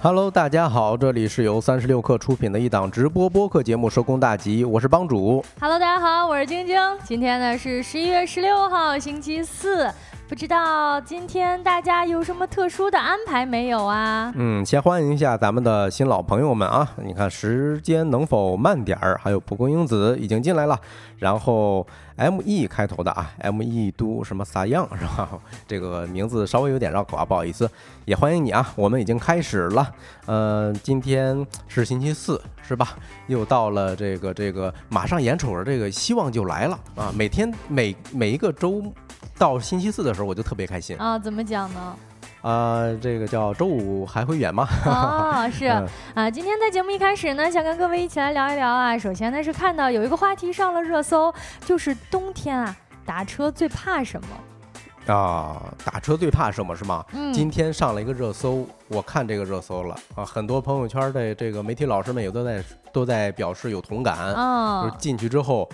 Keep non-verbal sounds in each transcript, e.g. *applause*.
Hello，大家好，这里是由三十六克出品的一档直播播客节目《收工大吉》，我是帮主。Hello，大家好，我是晶晶。今天呢是十一月十六号，星期四。不知道今天大家有什么特殊的安排没有啊？嗯，先欢迎一下咱们的新老朋友们啊！你看时间能否慢点儿？还有蒲公英子已经进来了，然后 M E 开头的啊，M E 都什么撒样是吧？这个名字稍微有点绕口啊，不好意思。也欢迎你啊，我们已经开始了。呃，今天是星期四是吧？又到了这个这个马上眼瞅着这个希望就来了啊！每天每每一个周到星期四的时候，我就特别开心。啊，怎么讲呢？啊、这个叫周五还会远吗？哦，*laughs* 是嗯啊，今天在节目一开始呢，想跟各位一起来聊一聊啊。首先呢是看到有一个话题上了热搜，就是冬天啊打车最怕什么？啊，打车最怕什么是吗？嗯，今天上了一个热搜，我看这个热搜了啊，很多朋友圈的这个媒体老师们也都在都在表示有同感，就是啊，进去之后，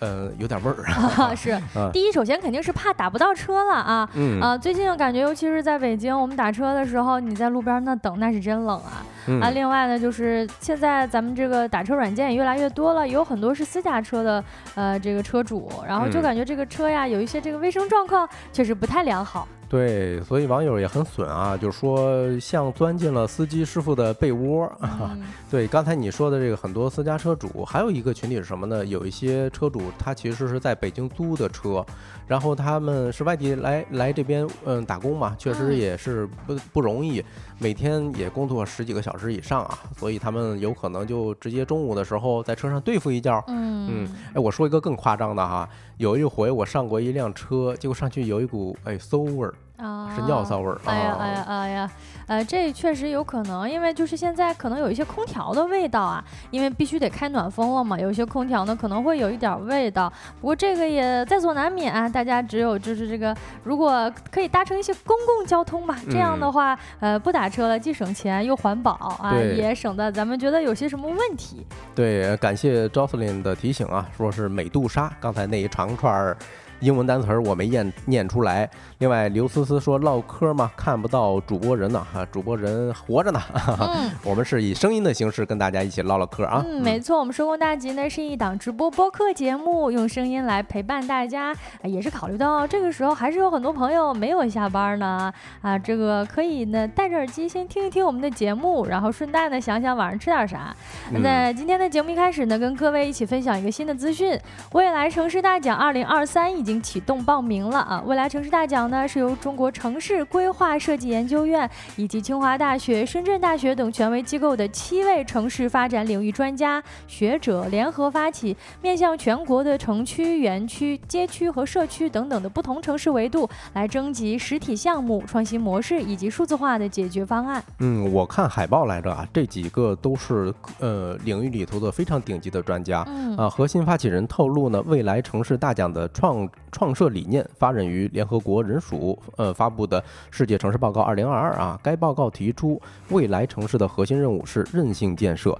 呃，有点味儿。啊 *laughs* *laughs* 是嗯第一，首先肯定是怕打不到车了啊。嗯啊，最近感觉，尤其是在北京，我们打车的时候，你在路边那等，那是真冷啊。嗯啊，另外呢，就是现在咱们这个打车软件也越来越多了，有很多是私家车的，呃，这个车主，然后就嗯感觉这个车呀，有一些这个卫生状况确实不太良好。对，所以网友也很损啊，就说像钻进了司机师傅的被窝。嗯 *laughs* 对，刚才你说的这个很多私家车主，还有一个群体是什么呢？有一些车主他其实是在北京租的车，然后他们是外地来来这边嗯打工嘛，确实嗯。也是不不容易，每天也工作十几个小时以上啊，所以他们有可能就直接中午的时候在车上对付一觉。嗯哎，我说一个更夸张的哈，有一回我上过一辆车，结果上去有一股哎馊味儿，啊，是尿骚味儿啊哎呀哎呀哎呀，呃，这确实有可能，因为就是现在可能有一些空调的味道啊，因为必须得开暖风了嘛，有一些空调呢可能会有一点儿味道。不过这个也在所难免啊，大家只有就是这个，如果可以搭乘一些公共交通吧，这样的嗯话，呃，不打车了，既省钱又环保啊，也省得咱们觉得有些什么问题。对，感谢 Jocelyn 的提醒啊，说是美杜莎，刚才那一长串儿英文单词儿我没念念出来。另外，刘思思说唠嗑嘛，看不到主播人呢，哈、主播人活着呢，嗯。我们是以声音的形式跟大家一起唠唠嗑啊。嗯，没错，我们收工大吉呢是一档直播播客节目，用声音来陪伴大家，啊也是考虑到这个时候还是有很多朋友没有下班呢，啊，这个可以呢戴着耳机先听一听我们的节目，然后顺带呢想想晚上吃点啥。嗯那今天的节目一开始呢，跟各位一起分享一个新的资讯，未来城市大奖二零二三已经启动报名了啊！未来城市大奖呢是由中国城市规划设计研究院以及清华大学、深圳大学等权威机构的七位城市发展领域专家学者联合发起，面向全国的城区、园区、街区和社区等等的不同城市维度，来征集实体项目、创新模式以及数字化的解决方案。嗯，我看海报来着啊，这几个都是呃领域里头的非常顶级的专家。嗯啊，核心发起人透露呢，未来城市大奖的创创设理念发展于联合国人署呃发布的《世界城市报告2022》啊。该报告提出，未来城市的核心任务是韧性建设。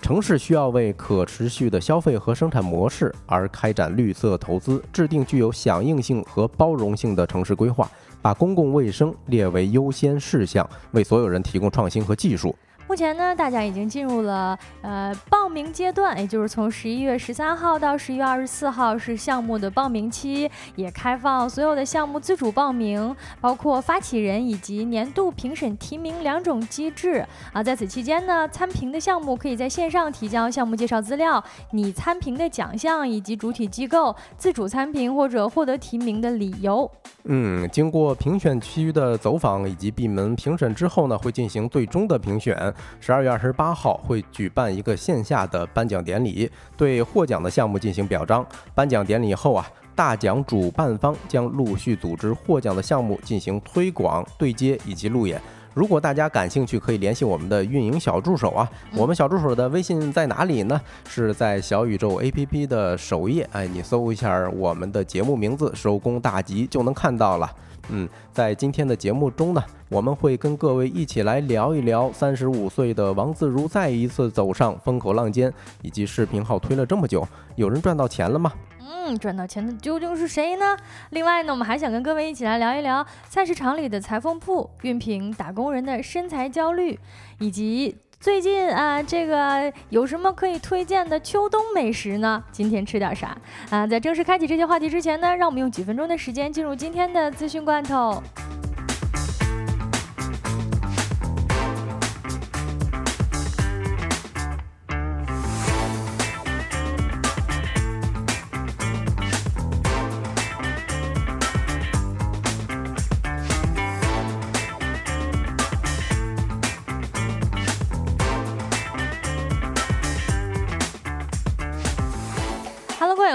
城市需要为可持续的消费和生产模式而开展绿色投资，制定具有响应性和包容性的城市规划，把公共卫生列为优先事项，为所有人提供创新和技术。目前呢，大家已经进入了呃报名阶段，也就是从十一月十三号到十一月二十四号是项目的报名期，也开放所有的项目自主报名，包括发起人以及年度评审提名两种机制啊。在此期间呢，参评的项目可以在线上提交项目介绍资料、你参评的奖项以及主体机构、自主参评或者获得提名的理由。嗯，经过评选区的走访以及闭门评审之后呢，会进行最终的评选。十二月二十八号会举办一个线下的颁奖典礼，对获奖的项目进行表彰。颁奖典礼后啊，大奖主办方将陆续组织获奖的项目进行推广、对接以及路演。如果大家感兴趣，可以联系我们的运营小助手啊。我们小助手的微信在哪里呢？是在小宇宙 APP 的首页，哎，你搜一下我们的节目名字“收工大吉”就能看到了。嗯，在今天的节目中呢，我们会跟各位一起来聊一聊三十五岁的王自如再一次走上风口浪尖，以及视频号推了这么久，有人赚到钱了吗？嗯，赚到钱的究竟是谁呢？另外呢，我们还想跟各位一起来聊一聊菜市场里的裁缝铺、熨平打工人的身材焦虑，以及最近啊，这个有什么可以推荐的秋冬美食呢？今天吃点啥啊？在正式开启这些话题之前呢，让我们用几分钟的时间进入今天的资讯罐头。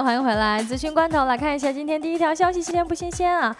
欢迎回来，资讯关头来看一下今天第一条消息，新鲜不新鲜啊？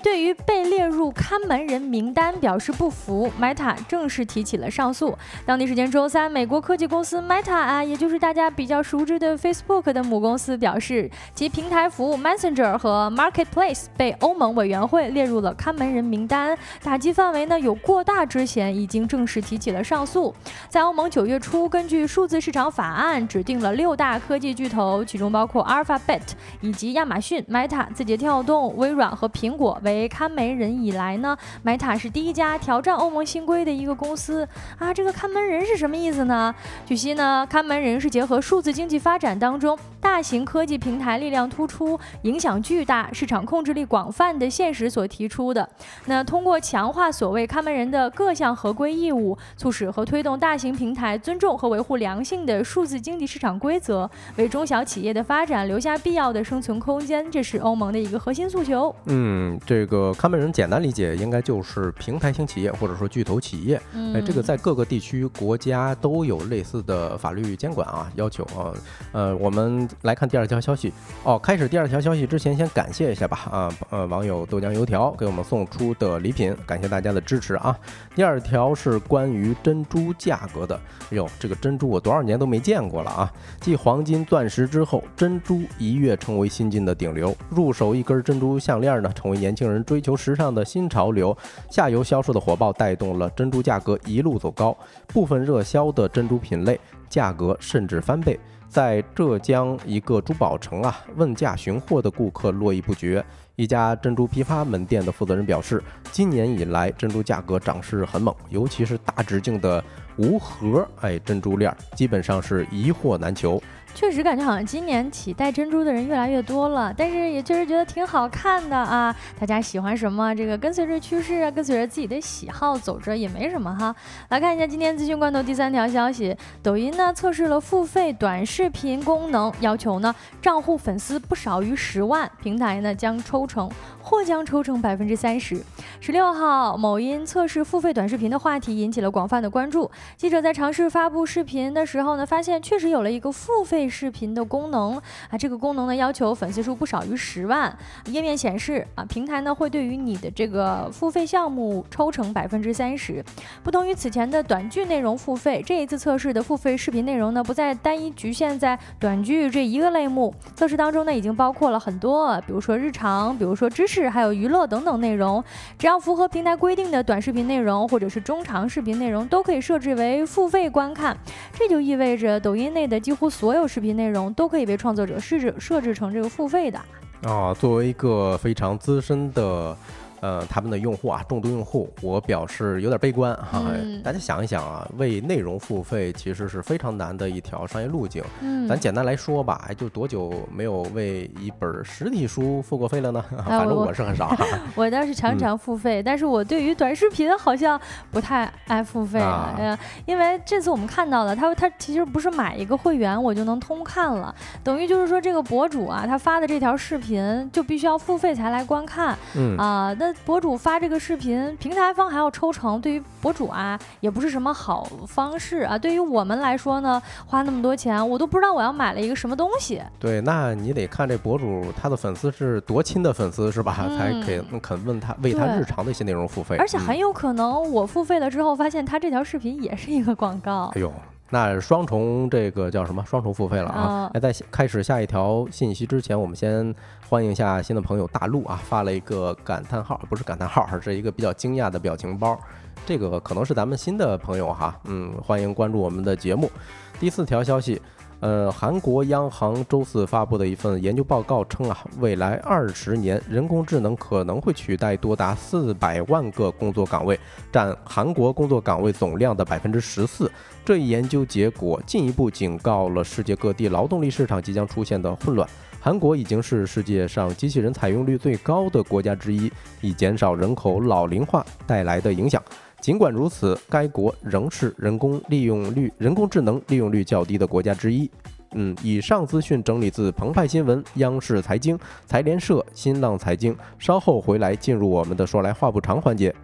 对于被列入看门人名单表示不服，Meta 正式提起了上诉。当地时间周三，美国科技公司 Meta 啊，也就是大家比较熟知的 Facebook 的母公司表示，其平台服务 Messenger 和 Marketplace 被欧盟委员会列入了看门人名单，打击范围呢有过大之嫌，已经正式提起了上诉。在欧盟九月初，根据数字市场法案，指定了六大科技巨头，其中包括 Alphabet 以及亚马逊、Meta、字节跳动、微软和苹果。为为看门人以来呢，Meta 是第一家挑战欧盟新规的一个公司啊。这个看门人是什么意思呢？据悉呢，看门人是结合数字经济发展当中大型科技平台力量突出、影响巨大、市场控制力广泛的现实所提出的。那通过强化所谓看门人的各项合规义务，促使和推动大型平台尊重和维护良性的数字经济市场规则，为中小企业的发展留下必要的生存空间，这是欧盟的一个核心诉求。嗯，对。这个看门人简单理解应该就是平台型企业或者说巨头企业，哎，这个在各个地区国家都有类似的法律监管啊要求啊。呃，我们来看第二条消息哦。开始第二条消息之前，先感谢一下吧啊呃，网友豆浆油条给我们送出的礼品，感谢大家的支持啊。第二条是关于珍珠价格的，哎呦，这个珍珠我多少年都没见过了啊！继黄金、钻石之后，珍珠一跃成为新晋的顶流，入手一根珍珠项链呢，成为年轻。人追求时尚的新潮流，下游销售的火爆带动了珍珠价格一路走高，部分热销的珍珠品类价格甚至翻倍。在浙江一个珠宝城啊，问价询货的顾客络绎不绝。一家珍珠批发门店的负责人表示，今年以来珍珠价格涨势很猛，尤其是大直径的无盒哎珍珠链，基本上是一货难求。确实感觉好像今年起戴珍珠的人越来越多了，但是也确实觉得挺好看的啊。大家喜欢什么，这个跟随着趋势啊，跟随着自己的喜好走着也没什么哈。来看一下今天资讯罐头第三条消息，抖音呢测试了付费短视频功能，要求呢账户粉丝不少于十万，平台呢将抽成。或将抽成百分之三十。十六号，某音测试付费短视频的话题引起了广泛的关注。记者在尝试发布视频的时候呢，发现确实有了一个付费视频的功能啊。这个功能呢，要求粉丝数不少于十万。页面显示啊，平台呢会对于你的这个付费项目抽成百分之三十。不同于此前的短剧内容付费，这一次测试的付费视频内容呢，不再单一局限在短剧这一个类目。测试当中呢，已经包括了很多，比如说日常，比如说知识。还有娱乐等等内容，只要符合平台规定的短视频内容或者是中长视频内容，都可以设置为付费观看。这就意味着抖音内的几乎所有视频内容都可以被创作者设置设置成这个付费的。啊，作为一个非常资深的。呃，他们的用户啊，重度用户，我表示有点悲观哈。大家想一想啊，为内容付费其实是非常难的一条商业路径。嗯，咱简单来说吧，哎，就多久没有为一本实体书付过费了呢？*laughs* 反正我是很少。*laughs* 我倒是常常付费，但是我对于短视频好像不太爱付费了。哎因为这次我们看到了，他他其实不是买一个会员我就能通看了，等于就是说这个博主啊，他发的这条视频就必须要付费才来观看。嗯啊，那。博主发这个视频，平台方还要抽成，对于博主啊，也不是什么好方式啊。对于我们来说呢，花那么多钱，我都不知道我要买了一个什么东西。对，那你得看这博主他的粉丝是多亲的粉丝是吧？才肯肯问他为他日常的一些内容付费。而且很有可能我付费了之后，发现他这条视频也是一个广告。哎呦。那双重这个叫什么？双重付费了啊！那在开始下一条信息之前，我们先欢迎一下新的朋友大陆啊，发了一个感叹号，不是感叹号，是一个比较惊讶的表情包。这个可能是咱们新的朋友哈，嗯，欢迎关注我们的节目。第四条消息。呃，韩国央行周四发布的一份研究报告称啊，未来二十年人工智能可能会取代多达四百万个工作岗位，占韩国工作岗位总量的百分之十四。这一研究结果进一步警告了世界各地劳动力市场即将出现的混乱。韩国已经是世界上机器人采用率最高的国家之一，以减少人口老龄化带来的影响。尽管如此，该国仍是人工利用率、人工智能利用率较低的国家之一。嗯，以上资讯整理自澎湃新闻、央视财经、财联社、新浪财经。稍后回来进入我们的说来话不长环节。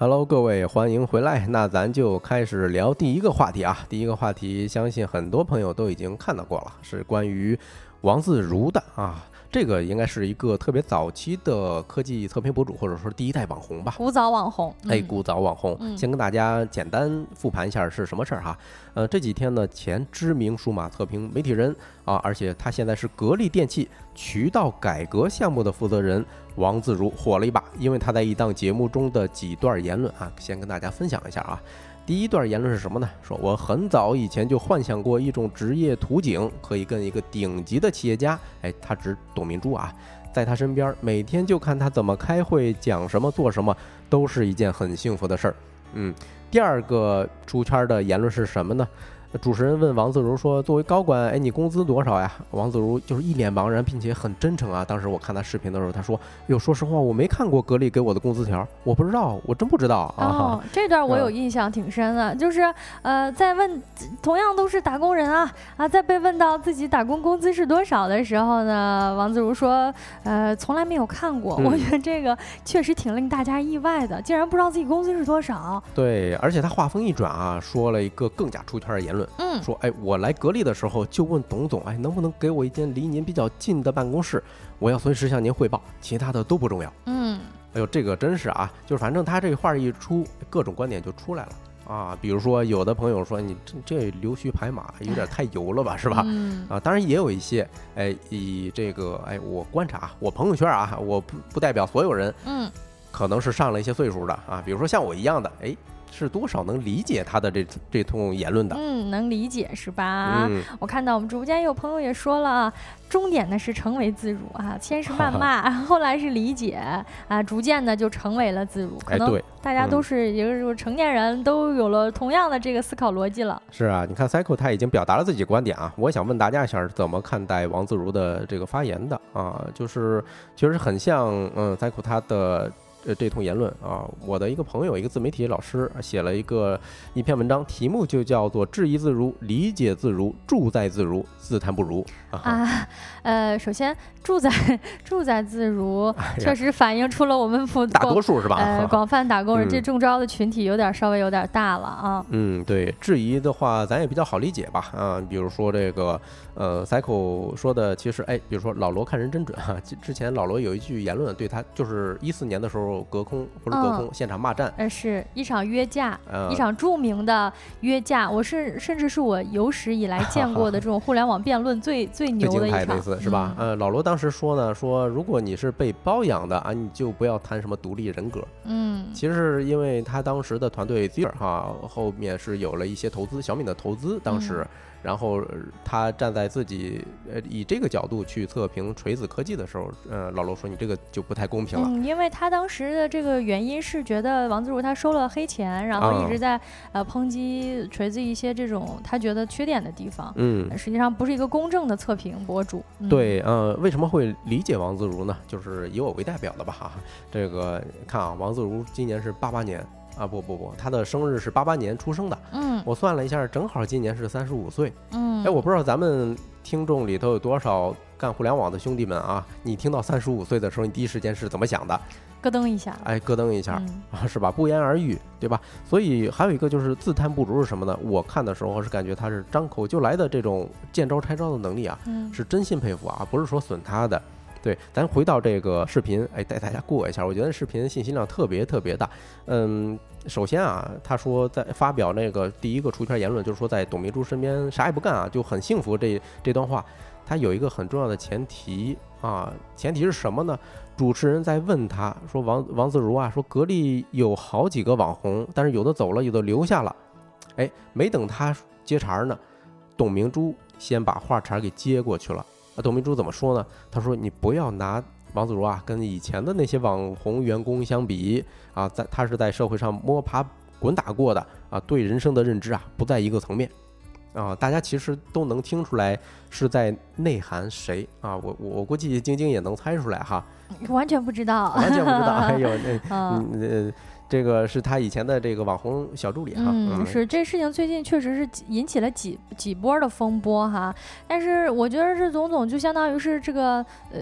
Hello，各位，欢迎回来。那咱就开始聊第一个话题啊。第一个话题，相信很多朋友都已经看到过了，是关于王自如的啊。这个应该是一个特别早期的科技测评博主，或者说第一代网红吧。古早网红，哎，古早网红。先跟大家简单复盘一下是什么事儿哈。呃，这几天呢，前知名数码测评媒体人啊，而且他现在是格力电器渠道改革项目的负责人王自如火了一把，因为他在一档节目中的几段言论啊，先跟大家分享一下啊。第一段言论是什么呢？说我很早以前就幻想过一种职业图景，可以跟一个顶级的企业家，哎，他指董明珠啊，在他身边，每天就看他怎么开会、讲什么、做什么，都是一件很幸福的事儿。嗯，第二个出圈的言论是什么呢？主持人问王自如说：“作为高管，哎，你工资多少呀？”王自如就是一脸茫然，并且很真诚啊。当时我看他视频的时候，他说：“哟，说实话，我没看过格力给我的工资条，我不知道，我真不知道啊。”哦，这段我有印象挺深的，就是呃，在问同样都是打工人啊啊，在被问到自己打工工资是多少的时候呢，王自如说：“呃，从来没有看过。”我觉得这个确实挺令大家意外的，竟然不知道自己工资是多少。对，而且他话锋一转啊，说了一个更加出圈的言论。嗯，说哎，我来格力的时候就问董总，哎，能不能给我一间离您比较近的办公室？我要随时向您汇报，其他的都不重要。嗯，哎呦，这个真是啊，就是反正他这话一出，各种观点就出来了啊。比如说，有的朋友说你这这溜须拍马有点太油了吧，是吧？啊，当然也有一些，哎，以这个哎，我观察我朋友圈啊，我不不代表所有人，嗯，可能是上了一些岁数的啊，比如说像我一样的，哎。是多少能理解他的这这通言论的？嗯，能理解是吧？我看到我们直播间有朋友也说了，终点呢是成为自如啊，先是谩骂，*laughs* 后来是理解啊，逐渐的就成为了自如。可能大家都是一个成年人，都有了同样的这个思考逻辑了。是啊，你看 Cycle 他已经表达了自己观点啊，我想问大家一下是，怎么看待王自如的这个发言的啊？就是其实很像嗯，Cycle 他的。呃，这通言论啊，我的一个朋友，一个自媒体老师写了一个一篇文章，题目就叫做“质疑自如，理解自如，住在自如，自叹不如”啊。呃，首先住在住在自如，确实反映出了我们普大多数是吧？呃，*laughs* 广泛打工人这中招的群体有点稍微有点大了啊。嗯，对，质疑的话咱也比较好理解吧？啊，比如说这个呃，cycle 说的，其实哎，比如说老罗看人真准哈。之前老罗有一句言论，对他就是一四年的时候。隔空不是隔空，现场骂战，呃，是一场约架，一场著名的约架。我是甚至是我有史以来见过的这种互联网辩论最最牛的一场，是吧？呃，老罗当时说呢，说如果你是被包养的啊，你就不要谈什么独立人格。嗯，其实是因为他当时的团队 Zero 哈，后面是有了一些投资，小米的投资，当时。然后他站在自己呃以这个角度去测评锤子科技的时候，呃，老罗说你这个就不太公平了。嗯，因为他当时的这个原因是觉得王自如他收了黑钱，然后一直在呃抨击锤子一些这种他觉得缺点的地方。嗯，实际上不是一个公正的测评博主。对，呃，为什么会理解王自如呢？就是以我为代表的吧，哈，这个看啊，王自如今年是八八年。啊不不不，他的生日是八八年出生的。嗯，我算了一下，正好今年是三十五岁。嗯，哎，我不知道咱们听众里头有多少干互联网的兄弟们啊？你听到三十五岁的时候，你第一时间是怎么想的？咯噔一下。哎，咯噔一下啊，是吧？不言而喻，对吧？所以还有一个就是自叹不如是什么呢？我看的时候是感觉他是张口就来的这种见招拆招的能力啊，是真心佩服啊，不是说损他的。对，咱回到这个视频，哎，带大家过一下，我觉得视频信息量特别特别大。嗯，首先啊，他说在发表那个第一个出圈言论，就是说在董明珠身边啥也不干啊，就很幸福。这这段话，他有一个很重要的前提啊，前提是什么呢？主持人在问他说：“王王自如啊，说格力有好几个网红，但是有的走了，有的留下了。”哎，没等他接茬呢，董明珠先把话茬给接过去了。啊，董明珠怎么说呢？他说：“你不要拿王自如啊跟以前的那些网红员工相比啊，在他是在社会上摸爬滚打过的啊，对人生的认知啊不在一个层面啊。大家其实都能听出来是在内涵谁啊？我我我估计晶晶也能猜出来哈，完全不知道，完全不知道。还有那 *laughs* 嗯呃。”这个是他以前的这个网红小助理哈，嗯，是这事情最近确实是引起了几几波的风波哈，但是我觉得这董总就相当于是这个呃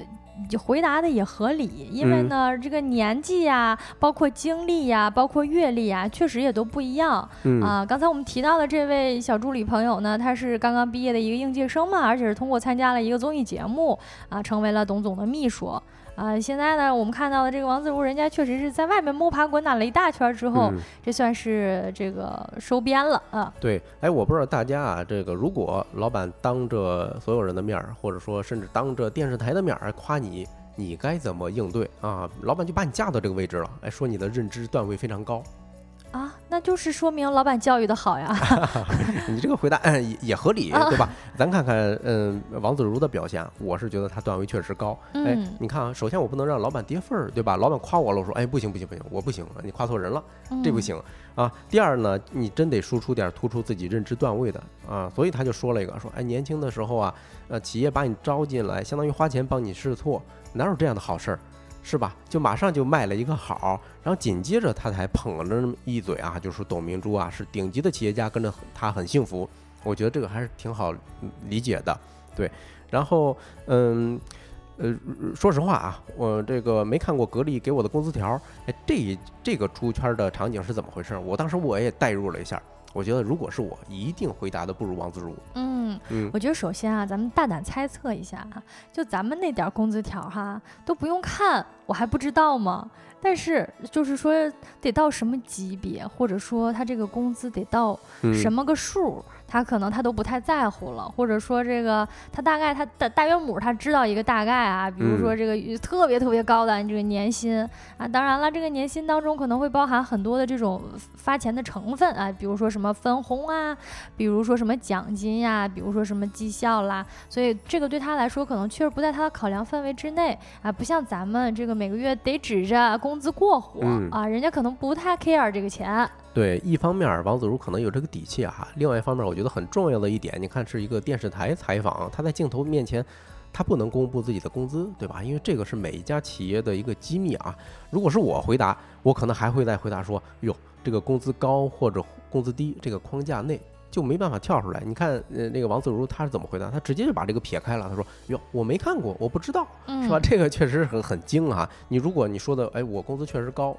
回答的也合理，因为呢这个年纪呀，包括经历呀，包括阅历呀，确实也都不一样啊。刚才我们提到的这位小助理朋友呢，他是刚刚毕业的一个应届生嘛，而且是通过参加了一个综艺节目啊，成为了董总的秘书。啊，现在呢，我们看到的这个王自如，人家确实是在外面摸爬滚打了一大圈之后，这算是这个收编了啊。对，哎，我不知道大家啊，这个如果老板当着所有人的面儿，或者说甚至当着电视台的面儿夸你，你该怎么应对啊？老板就把你架到这个位置了，哎，说你的认知段位非常高。啊，那就是说明老板教育的好呀。*laughs* 你这个回答也也合理，对吧？咱看看，嗯，王自如的表现，我是觉得他段位确实高。哎，你看啊，首先我不能让老板跌份儿，对吧？老板夸我了，我说，哎，不行不行不行，我不行，你夸错人了，这不行啊。第二呢，你真得输出点突出自己认知段位的啊。所以他就说了一个，说，哎，年轻的时候啊，呃，企业把你招进来，相当于花钱帮你试错，哪有这样的好事儿？是吧？就马上就卖了一个好，然后紧接着他才捧了那么一嘴啊，就说董明珠啊是顶级的企业家，跟着他很幸福。我觉得这个还是挺好理解的，对。然后，嗯，呃，说实话啊，我这个没看过格力给我的工资条，哎，这这个出圈的场景是怎么回事？我当时我也代入了一下。我觉得如果是我，一定回答的不如王自如。嗯嗯，我觉得首先啊，咱们大胆猜测一下哈，就咱们那点工资条哈，都不用看，我还不知道吗？但是就是说得到什么级别，或者说他这个工资得到什么个数？他可能他都不太在乎了，或者说这个他大概他的大约母他知道一个大概啊，比如说这个特别特别高的这个年薪。啊，当然了，这个年薪当中可能会包含很多的这种发钱的成分啊，比如说什么分红啊，比如说什么奖金呀，比如说什么绩效啦，所以这个对他来说可能确实不在他的考量范围之内。啊，不像咱们这个每个月得指着工资过活啊，人家可能不太 care 这个钱。对，一方面王自如可能有这个底气啊，另外一方面我觉得很重要的一点，你看是一个电视台采访，他在镜头面前，他不能公布自己的工资，对吧？因为这个是每一家企业的一个机密啊。如果是我回答，我可能还会再回答说，哟，这个工资高或者工资低，这个框架内就没办法跳出来。你看，呃，那个王自如他是怎么回答？他直接就把这个撇开了，他说，哟，我没看过，我不知道，是吧？这个确实很很精啊。你如果你说的，哎，我工资确实高，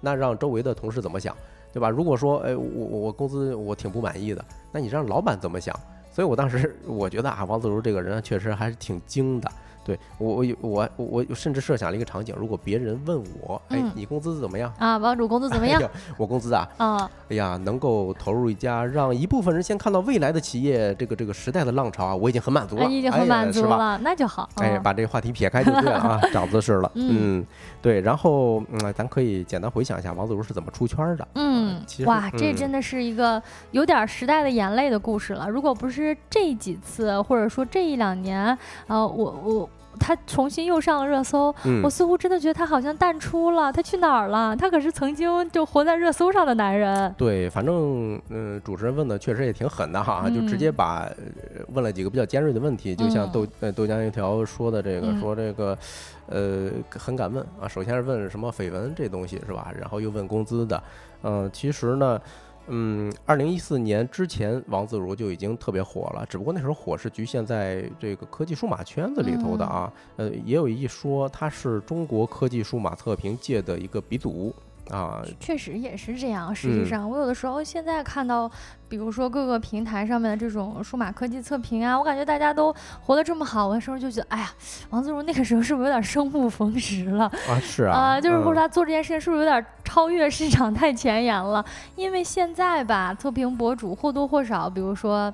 那让周围的同事怎么想？对吧？如果说，哎，我我工资我挺不满意的，那你让老板怎么想？所以我当时 *laughs* 我觉得啊，王自如这个人确实还是挺精的。对我我我我甚至设想了一个场景，如果别人问我，哎，你工资怎么样啊？王主工资怎么样？我工资啊，啊，哎呀，能够投入一家让一部分人先看到未来的企业，这个这个时代的浪潮啊，我已经很满足了，已经很满足了，那就好。哎，把这个话题撇开就对了啊，*laughs* 找姿势了。嗯，对。然后嗯，咱可以简单回想一下王自如是怎么出圈的。嗯，哇，这真的是一个有点时代的眼泪的故事了。如果不是这几次，或者说这一两年，呃，我我。他重新又上了热搜，我似乎真的觉得他好像淡出了。他去哪儿了？他可是曾经就活在热搜上的男人。对，反正嗯，主持人问的确实也挺狠的哈，就直接把问了几个比较尖锐的问题，就像豆呃豆浆油条说的这个，说这个呃很敢问啊。首先是问什么绯闻这东西是吧？然后又问工资的，嗯，其实呢。嗯，二零一四年之前，王自如就已经特别火了，只不过那时候火是局限在这个科技数码圈子里头的啊。呃，也有一说，他是中国科技数码测评界的一个鼻祖啊。确实也是这样。实际上，我有的时候现在看到，比如说各个平台上面的这种数码科技测评啊，我感觉大家都活得这么好，我的时候就觉得，哎呀，王自如那个时候是不是有点生不逢时了啊？是啊，啊，就是或者他做这件事情是不是有点超越市场太前沿了？因为现在吧，测评博主或多或少，比如说。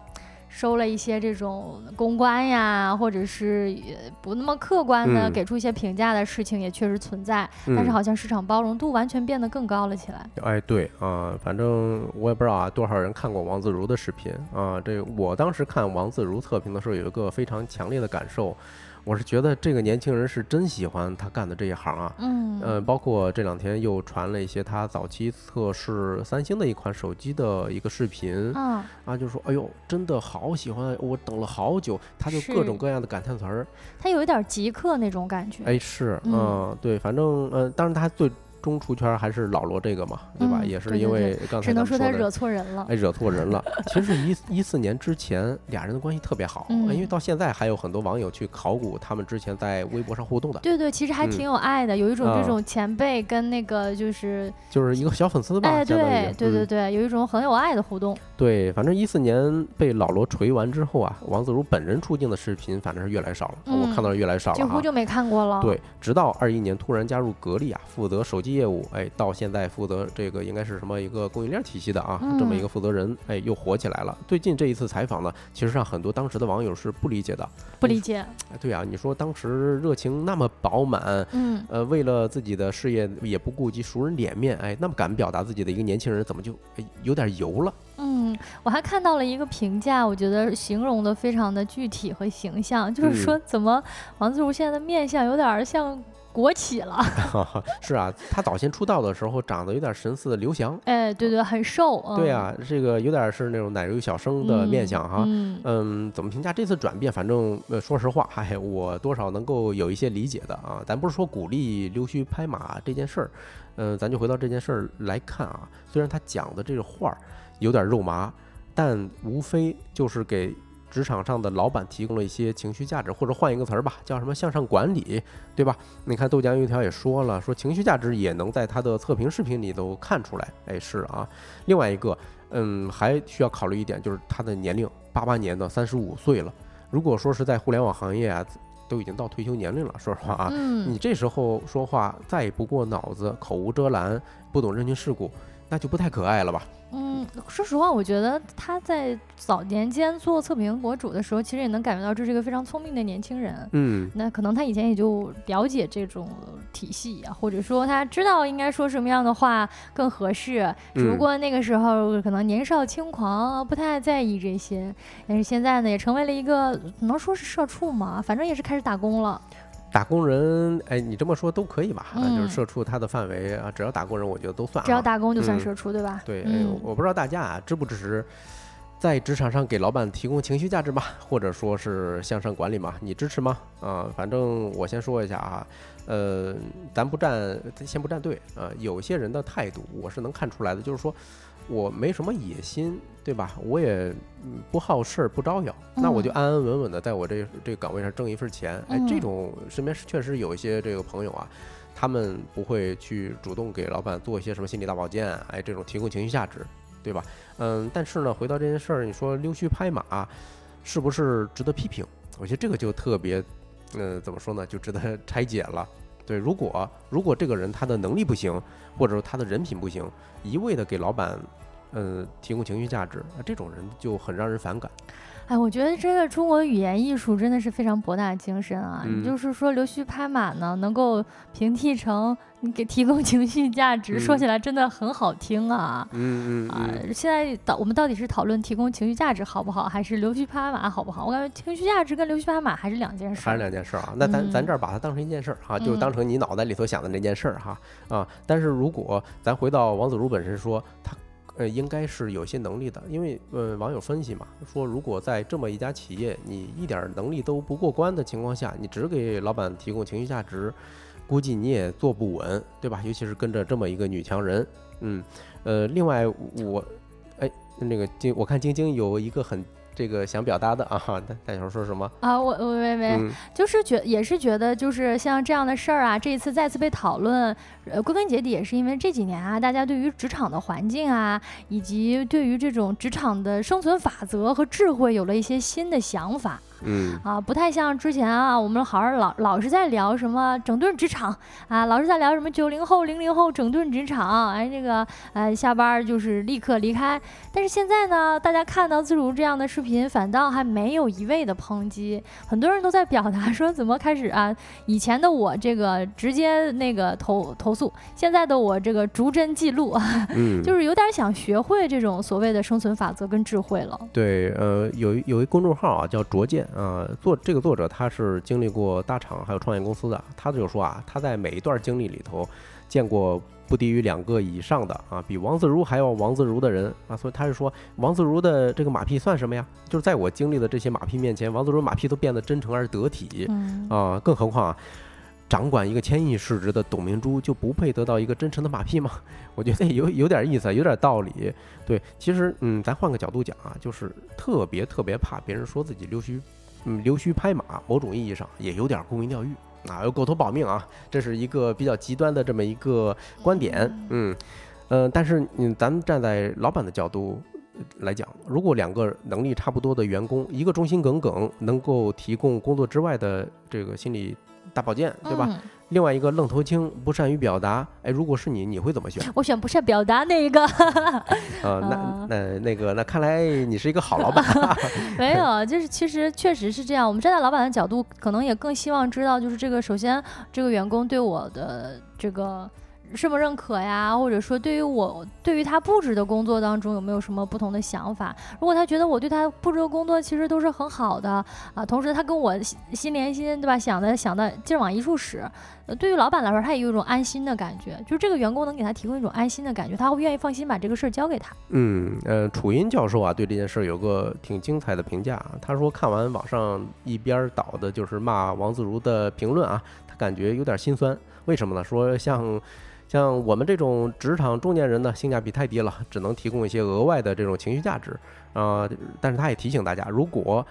收了一些这种公关呀，或者是不那么客观的给出一些评价的事情，也确实存在。但是好像市场包容度完全变得更高了起来。哎，对啊，反正我也不知道啊，多少人看过王自如的视频啊？这我当时看王自如测评的时候，有一个非常强烈的感受。我是觉得这个年轻人是真喜欢他干的这一行啊，嗯，呃，包括这两天又传了一些他早期测试三星的一款手机的一个视频，嗯，啊，就说，哎呦，真的好喜欢，我等了好久，他就各种各样的感叹词儿，他有一点极客那种感觉，哎，是，嗯，对，反正，呃，当然他最。中出圈还是老罗这个嘛，对吧？也是因为刚才只能说他惹错人了，哎，惹错人了。其实一一四年之前，俩人的关系特别好，因为到现在还有很多网友去考古他们之前在微博上互动的。对对，其实还挺有爱的，有一种这种前辈跟那个就是就是一个小粉丝吧。哎，对对对对，有一种很有爱的互动。对，反正一四年被老罗锤完之后啊，王自如本人出镜的视频反正是越来越少了，我看到的越来越少了，几乎就没看过了。对，直到二一年突然加入格力啊，负责手机业务，哎，到现在负责这个应该是什么一个供应链体系的啊，这么一个负责人，哎，又火起来了。最近这一次采访呢，其实让很多当时的网友是不理解的，不理解。哎，对啊，你说当时热情那么饱满，嗯，呃，为了自己的事业也不顾及熟人脸面，哎，那么敢表达自己的一个年轻人，怎么就有点油了？嗯，我还看到了一个评价，我觉得形容的非常的具体和形象，就是说怎么王自如现在的面相有点像。国企了，*laughs* 是啊，他早先出道的时候长得有点神似刘翔，哎，对对，很瘦，对啊，这个有点是那种奶油小生的面相哈，嗯，怎么评价这次转变？反正说实话，哎，我多少能够有一些理解的啊。咱不是说鼓励溜须拍马这件事儿，嗯，咱就回到这件事儿来看啊。虽然他讲的这个话儿有点肉麻，但无非就是给。职场上的老板提供了一些情绪价值，或者换一个词儿吧，叫什么向上管理，对吧？你看豆浆油条也说了，说情绪价值也能在他的测评视频里都看出来。哎，是啊。另外一个，嗯，还需要考虑一点，就是他的年龄，八八年的，三十五岁了。如果说是在互联网行业啊，都已经到退休年龄了，说实话啊，你这时候说话再不过脑子，口无遮拦，不懂人情世故。那就不太可爱了吧？嗯，说实话，我觉得他在早年间做测评博主的时候，其实也能感觉到这是一个非常聪明的年轻人。嗯，那可能他以前也就了解这种体系啊，或者说他知道应该说什么样的话更合适。只不过那个时候可能年少轻狂，不太在意这些。但是现在呢，也成为了一个能说是社畜嘛，反正也是开始打工了。打工人，哎，你这么说都可以吧？就是社畜，他的范围啊，只要打工人，我觉得都算。只要打工就算社畜，对吧？对，哎，我不知道大家啊支不支持在职场上给老板提供情绪价值吧，或者说是向上管理嘛？你支持吗？啊，反正我先说一下啊，呃，咱不站，先不站队啊。有些人的态度我是能看出来的，就是说。我没什么野心，对吧？我也不好事儿，不招摇，那我就安安稳稳的在我这这个岗位上挣一份钱。哎，这种身边确实有一些这个朋友啊，他们不会去主动给老板做一些什么心理大保健，哎，这种提供情绪价值，对吧？嗯，但是呢，回到这件事儿，你说溜须拍马，是不是值得批评？我觉得这个就特别，嗯，怎么说呢？就值得 *laughs* 拆解了。对，如果如果这个人他的能力不行，或者说他的人品不行，一味的给老板。呃，提供情绪价值，那，这种人就很让人反感。哎，我觉得这个中国语言艺术真的是非常博大精深啊！你就是说溜须拍马呢，能够平替成你给提供情绪价值，说起来真的很好听啊！嗯嗯啊，现在到我们到底是讨论提供情绪价值好不好，还是溜须拍马好不好？我感觉情绪价值跟溜须拍马还是两件事，还是两件事啊！那咱咱这儿把它当成一件事儿哈，就当成你脑袋里头想的那件事儿哈啊！但是如果咱回到王子如本身说他。呃，应该是有些能力的，因为呃，网友分析嘛，说如果在这么一家企业，你一点能力都不过关的情况下，你只给老板提供情绪价值，估计你也坐不稳，对吧？尤其是跟着这么一个女强人，嗯，呃，另外我，哎，那个晶，我看晶晶有一个很。这个想表达的啊？大大小说什么啊？我我没没，就是觉也是觉得就是像这样的事儿啊，这一次再次被讨论，呃，归根结底也是因为这几年啊，大家对于职场的环境啊，以及对于这种职场的生存法则和智慧，有了一些新的想法。嗯啊，不太像之前啊，我们好像老老是在聊什么整顿职场啊，老是在聊什么九零后、零零后整顿职场，哎，这个呃下班就是立刻离开。但是现在呢，大家看到自如这样的视频，反倒还没有一味的抨击，很多人都在表达说怎么开始啊？以前的我这个直接那个投投诉，现在的我这个逐帧记录，嗯，*laughs* 就是有点想学会这种所谓的生存法则跟智慧了。对，呃，有有一公众号啊，叫卓见。呃，作这个作者他是经历过大厂还有创业公司的，他就说啊，他在每一段经历里头见过不低于两个以上的啊，比王自如还要王自如的人啊，所以他是说王自如的这个马屁算什么呀？就是在我经历的这些马屁面前，王自如马屁都变得真诚而得体啊，更何况啊，掌管一个千亿市值的董明珠就不配得到一个真诚的马屁吗？我觉得有有点意思，有点道理。对，其实嗯，咱换个角度讲啊，就是特别特别怕别人说自己溜须。嗯，溜须拍马，某种意义上也有点沽名钓誉啊，有狗头保命啊，这是一个比较极端的这么一个观点。嗯，呃，但是嗯，咱们站在老板的角度来讲，如果两个能力差不多的员工，一个忠心耿耿，能够提供工作之外的这个心理大保健，对吧？另外一个愣头青，不善于表达。哎，如果是你，你会怎么选？*laughs* 我选不善表达那一个。呃，*laughs* 那那那个，那看来你是一个好老板。*laughs* 没有，就是其实确实是这样。我们站在老板的角度，可能也更希望知道，就是这个首先，这个员工对我的这个。是否认可呀？或者说，对于我对于他布置的工作当中有没有什么不同的想法？如果他觉得我对他布置的工作其实都是很好的啊，同时他跟我心连心，对吧？想的想的劲儿往一处使，对于老板来说，他也有一种安心的感觉，就是这个员工能给他提供一种安心的感觉，他会愿意放心把这个事儿交给他。嗯，呃，楚音教授啊，对这件事儿有个挺精彩的评价，他说看完网上一边倒的就是骂王自如的评论啊，他感觉有点心酸。为什么呢？说像。像我们这种职场中年人呢，性价比太低了，只能提供一些额外的这种情绪价值啊。但是他也提醒大家，如果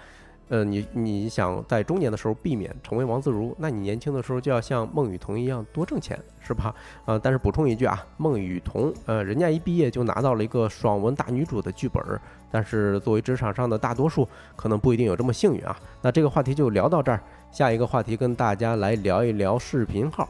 呃你你想在中年的时候避免成为王自如，那你年轻的时候就要像孟雨桐一样多挣钱，是吧？啊，但是补充一句啊，孟雨桐呃，人家一毕业就拿到了一个爽文大女主的剧本，但是作为职场上的大多数，可能不一定有这么幸运啊。那这个话题就聊到这儿，下一个话题跟大家来聊一聊视频号。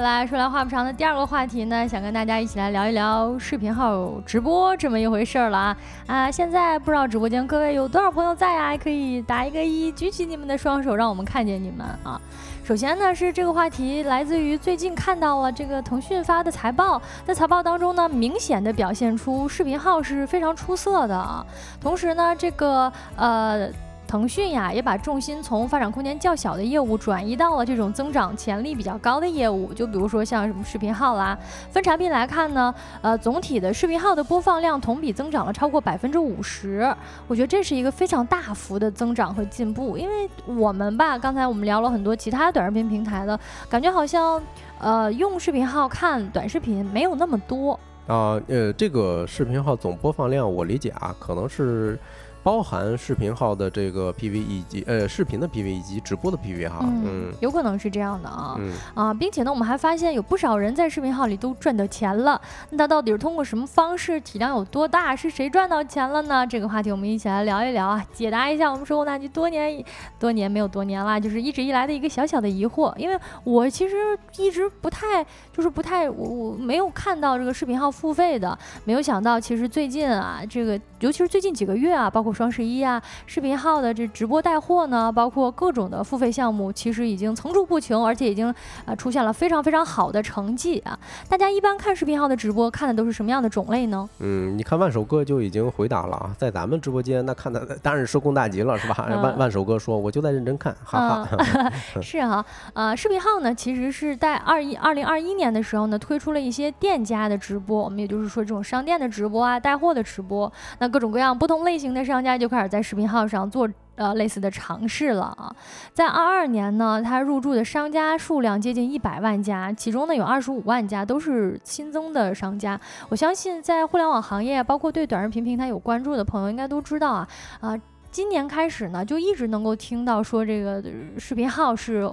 来。说来话不长的第二个话题呢，想跟大家一起来聊一聊视频号直播这么一回事儿了啊啊！现在不知道直播间各位有多少朋友在啊？可以打一个一，举起你们的双手，让我们看见你们啊！首先呢，是这个话题来自于最近看到了这个腾讯发的财报，在财报当中呢，明显的表现出视频号是非常出色的啊。同时呢，这个呃。腾讯呀，也把重心从发展空间较小的业务转移到了这种增长潜力比较高的业务。就比如说像什么视频号啦，分产品来看呢，呃，总体的视频号的播放量同比增长了超过百分之五十。我觉得这是一个非常大幅的增长和进步。因为我们吧，刚才我们聊了很多其他短视频平台的感觉，好像呃用视频号看短视频没有那么多啊。呃，这个视频号总播放量，我理解啊，可能是。包含视频号的这个 PV 以及呃视频的 PV 以及直播的 PV 哈，嗯，有可能是这样的啊，啊，并且呢，我们还发现有不少人在视频号里都赚到钱了。那他到底是通过什么方式？体量有多大？是谁赚到钱了呢？这个话题我们一起来聊一聊啊，解答一下我们说那句多年多年没有多年啦，就是一直以来的一个小小的疑惑。因为我其实一直不太就是不太我我没有看到这个视频号付费的，没有想到其实最近啊，这个尤其是最近几个月啊，包括。括双十一啊，视频号的这直播带货呢，包括各种的付费项目，其实已经层出不穷，而且已经啊出现了非常非常好的成绩啊。大家一般看视频号的直播，看的都是什么样的种类呢？嗯，你看万首哥就已经回答了啊，在咱们直播间那看的当然是收工大吉了，是吧？万万首哥说，我就在认真看，哈哈。*laughs* *laughs* 是哈，呃，视频号呢，其实是在二一二零二一年的时候呢，推出了一些店家的直播，我们也就是说这种商店的直播啊，带货的直播，那各种各样不同类型的商商家就开始在视频号上做呃类似的尝试了啊。在二二年呢，它入驻的商家数量接近一百万家，其中呢有二十五万家都是新增的商家。我相信在互联网行业，包括对短视频平台有关注的朋友，应该都知道啊啊。今年开始呢，就一直能够听到说这个视频号是，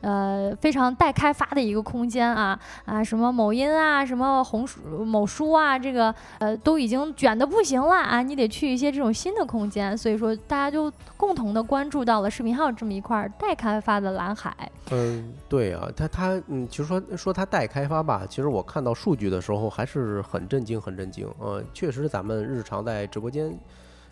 呃，非常待开发的一个空间啊啊，什么某音啊，什么红书、某书啊，这个呃都已经卷的不行了啊，你得去一些这种新的空间，所以说大家就共同的关注到了视频号这么一块待开发的蓝海。嗯，对啊，他他嗯，其实说说他待开发吧，其实我看到数据的时候还是很震惊，很震惊。呃，确实咱们日常在直播间。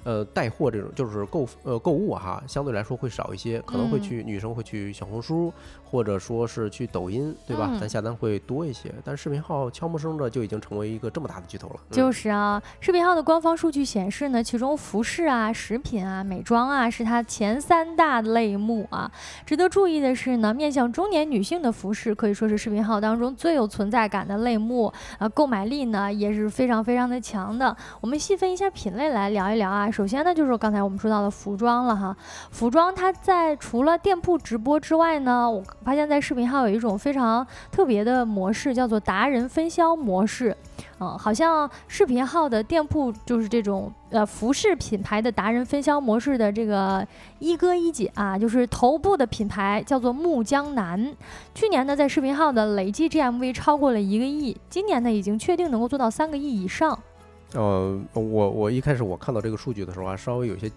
呃，带货这种就是购呃购物哈，相对来说会少一些，可能会去女生会去小红书，或者说是去抖音，对吧？咱下单会多一些。但视频号悄无声的就已经成为一个这么大的巨头了。就是啊，视频号的官方数据显示呢，其中服饰啊、食品啊、美妆啊是它前三大类目啊。值得注意的是呢，面向中年女性的服饰可以说是视频号当中最有存在感的类目啊，购买力呢也是非常非常的强的。我们细分一下品类来聊一聊啊。首先呢，就是刚才我们说到的服装了哈。服装它在除了店铺直播之外呢，我发现在视频号有一种非常特别的模式，叫做达人分销模式。嗯，好像视频号的店铺就是这种呃服饰品牌的达人分销模式的这个一哥一姐啊，就是头部的品牌叫做木江南。去年呢，在视频号的累计 GMV 超过了一个亿，今年呢，已经确定能够做到三个亿以上。呃，我我一开始我看到这个数据的时候啊，稍微有些。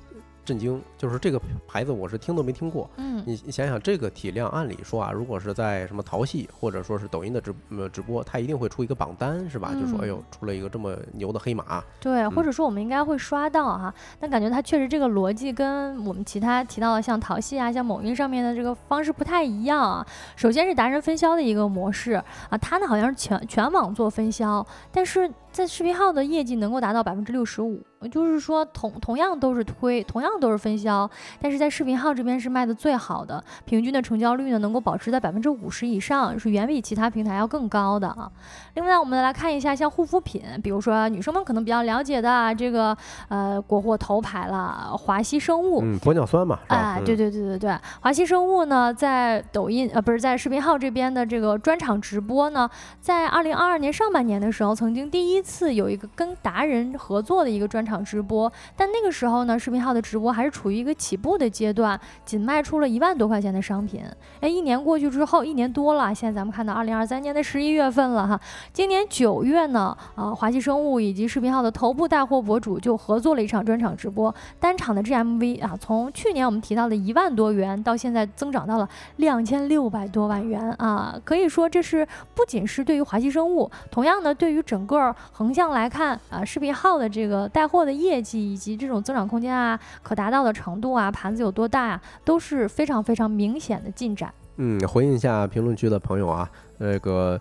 震惊，就是这个牌子我是听都没听过。嗯，你你想想这个体量，按理说啊，如果是在什么淘系或者说是抖音的直呃直播，它一定会出一个榜单，是吧？就说哎呦，出了一个这么牛的黑马。对，或者说我们应该会刷到哈。但感觉它确实这个逻辑跟我们其他提到的像淘系啊、像某音上面的这个方式不太一样啊。首先是达人分销的一个模式啊，它呢好像是全全网做分销，但是。在视频号的业绩能够达到百分之六十五，就是说同同样都是推，同样都是分销，但是在视频号这边是卖的最好的，平均的成交率呢能够保持在百分之五十以上，是远比其他平台要更高的啊。另外，我们来看一下像护肤品，比如说女生们可能比较了解的这个呃国货头牌了，华熙生物，嗯，玻尿酸嘛，哎，对对对对对，华熙生物呢在抖音呃不是在视频号这边的这个专场直播呢，在二零二二年上半年的时候，曾经第一。一次有一个跟达人合作的一个专场直播，但那个时候呢，视频号的直播还是处于一个起步的阶段，仅卖出了一万多块钱的商品。哎，一年过去之后，一年多了，现在咱们看到二零二三年的十一月份了哈，今年九月呢，啊，华熙生物以及视频号的头部带货博主就合作了一场专场直播，单场的 GMV 啊，从去年我们提到的一万多元，到现在增长到了两千六百多万元啊，可以说这是不仅是对于华熙生物，同样呢，对于整个。横向来看啊，视频号的这个带货的业绩以及这种增长空间啊，可达到的程度啊，盘子有多大啊，都是非常非常明显的进展。嗯，回应一下评论区的朋友啊，那个。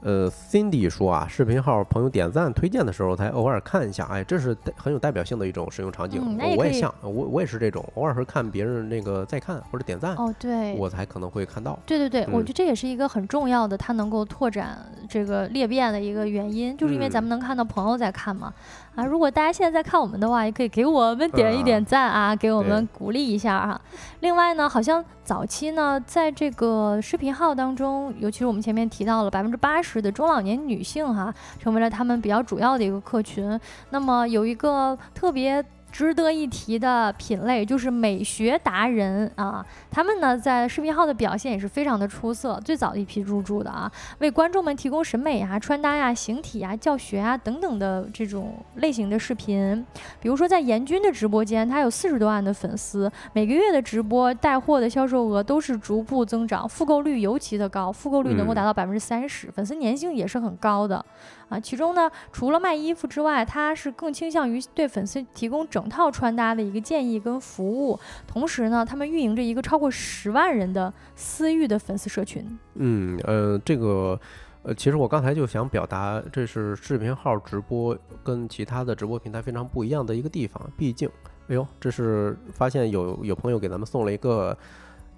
呃，Cindy 说啊，视频号朋友点赞推荐的时候才偶尔看一下，哎，这是很有代表性的一种使用场景。我也像我我也是这种，偶尔会看别人那个再看或者点赞哦，对，我才可能会看到。对对对，我觉得这也是一个很重要的，它能够拓展这个裂变的一个原因，就是因为咱们能看到朋友在看嘛。啊，如果大家现在在看我们的话，也可以给我们点一点赞啊，给我们鼓励一下哈。另外呢，好像早期呢，在这个视频号当中，尤其是我们前面提到了百分之八十的中老年女性哈，成为了他们比较主要的一个客群。那么有一个特别。值得一提的品类就是美学达人啊，他们呢在视频号的表现也是非常的出色，最早的一批入驻的啊，为观众们提供审美啊、穿搭呀、形体呀、教学啊等等的这种类型的视频。比如说在严军的直播间，他有四十多万的粉丝，每个月的直播带货的销售额都是逐步增长，复购率尤其的高，复购率能够达到百分之三十，粉丝粘性也是很高的啊。其中呢，除了卖衣服之外，他是更倾向于对粉丝提供整。套穿搭的一个建议跟服务。同时呢，他们运营着一个超过十万人的私域的粉丝社群。嗯，呃，这个。呃，其实我刚才就想表达，这是视频号直播跟其他的直播平台非常不一样的一个地方。毕竟，哎呦，这是发现有有朋友给咱们送了一个，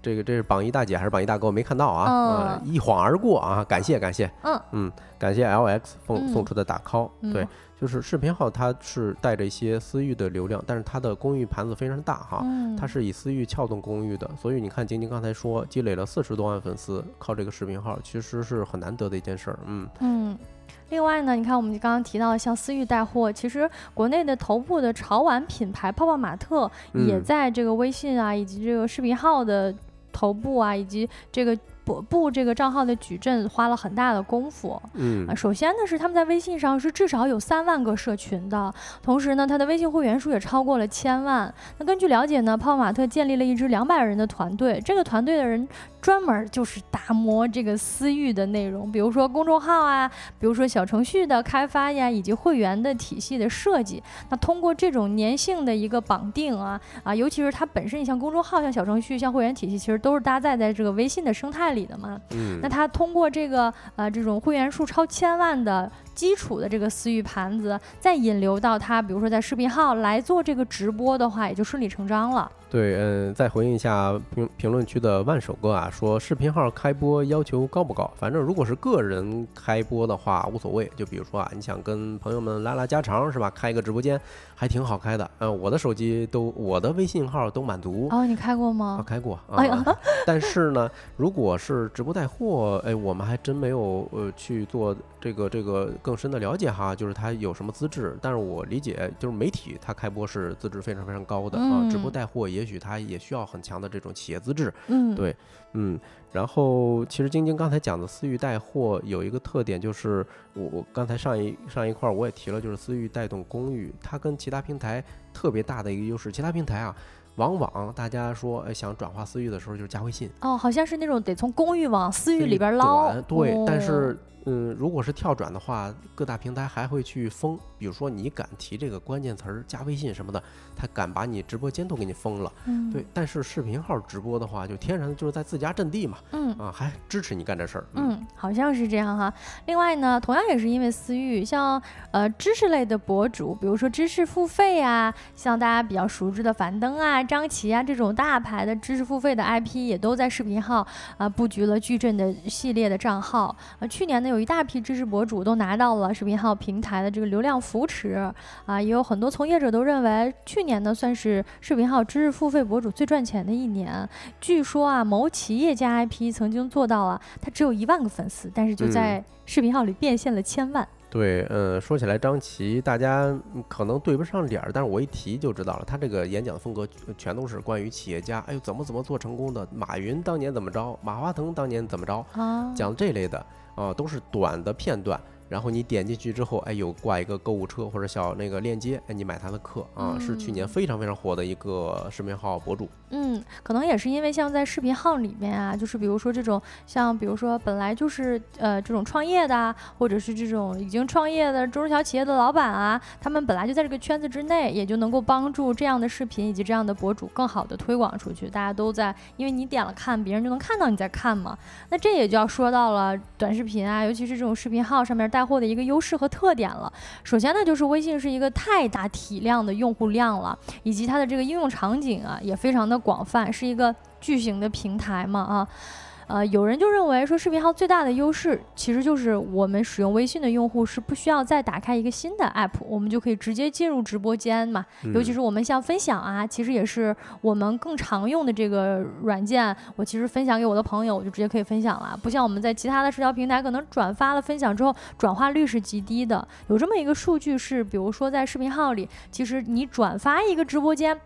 这个这是榜一大姐还是榜一大哥？我没看到啊，一晃而过啊，感谢感谢，嗯嗯，感谢 LX 送送出的打 call，对。就是视频号，它是带着一些私域的流量，但是它的公域盘子非常大哈，它是以私域撬动公域的，所以你看晶晶刚才说积累了四十多万粉丝，靠这个视频号其实是很难得的一件事儿，嗯嗯。另外呢，你看我们刚刚提到像私域带货，其实国内的头部的潮玩品牌泡泡玛特也在这个微信啊以及这个视频号的头部啊以及这个。布这个账号的矩阵花了很大的功夫。嗯啊，首先呢是他们在微信上是至少有三万个社群的，同时呢，他的微信会员数也超过了千万。那根据了解呢，泡泡玛特建立了一支两百人的团队，这个团队的人。专门就是打磨这个私域的内容，比如说公众号啊，比如说小程序的开发呀，以及会员的体系的设计。那通过这种粘性的一个绑定啊啊，尤其是它本身，你像公众号、像小程序、像会员体系，其实都是搭载在这个微信的生态里的嘛。嗯。那他通过这个呃这种会员数超千万的。基础的这个私域盘子，再引流到他，比如说在视频号来做这个直播的话，也就顺理成章了。对，嗯，再回应一下评评论区的万首哥啊，说视频号开播要求高不高？反正如果是个人开播的话，无所谓。就比如说啊，你想跟朋友们拉拉家常是吧？开一个直播间还挺好开的。嗯，我的手机都，我的微信号都满足。哦，你开过吗？开过。哎呀，但是呢，如果是直播带货，哎，我们还真没有呃去做这个这个更深的了解哈，就是他有什么资质。但是我理解，就是媒体他开播是资质非常非常高的啊，直播带货也。也许它也需要很强的这种企业资质，嗯，对，嗯，然后其实晶晶刚才讲的私域带货有一个特点，就是我我刚才上一上一块儿我也提了，就是私域带动公域，它跟其他平台特别大的一个优势，其他平台啊。往往大家说，哎，想转化私域的时候，就是加微信。哦，好像是那种得从公域往私域里边捞。对，但是，嗯，如果是跳转的话，各大平台还会去封。比如说，你敢提这个关键词儿加微信什么的，他敢把你直播间都给你封了。嗯，对。但是视频号直播的话，就天然的就是在自家阵地嘛。嗯啊，还支持你干这事儿。嗯，好像是这样哈。另外呢，同样也是因为私域，像呃知识类的博主，比如说知识付费啊，像大家比较熟知的樊登啊。张琪啊，这种大牌的知识付费的 IP 也都在视频号啊布局了矩阵的系列的账号啊。去年呢，有一大批知识博主都拿到了视频号平台的这个流量扶持啊。也有很多从业者都认为，去年呢算是视频号知识付费博主最赚钱的一年。据说啊，某企业家 IP 曾经做到了，他只有一万个粉丝，但是就在视频号里变现了千万。对，嗯，说起来张琪，大家可能对不上脸儿，但是我一提就知道了。他这个演讲风格全都是关于企业家，哎呦，怎么怎么做成功的？马云当年怎么着？马化腾当年怎么着？讲这类的啊，都是短的片段。然后你点进去之后，哎，有挂一个购物车或者小那个链接，哎，你买他的课啊，是去年非常非常火的一个视频号博主。嗯，可能也是因为像在视频号里面啊，就是比如说这种像比如说本来就是呃这种创业的，或者是这种已经创业的中小企业的老板啊，他们本来就在这个圈子之内，也就能够帮助这样的视频以及这样的博主更好的推广出去。大家都在，因为你点了看，别人就能看到你在看嘛。那这也就要说到了短视频啊，尤其是这种视频号上面带。带货的一个优势和特点了。首先呢，就是微信是一个太大体量的用户量了，以及它的这个应用场景啊也非常的广泛，是一个巨型的平台嘛啊。呃，有人就认为说，视频号最大的优势其实就是我们使用微信的用户是不需要再打开一个新的 app，我们就可以直接进入直播间嘛。尤其是我们像分享啊，其实也是我们更常用的这个软件。我其实分享给我的朋友，我就直接可以分享了，不像我们在其他的社交平台，可能转发了分享之后，转化率是极低的。有这么一个数据是，比如说在视频号里，其实你转发一个直播间。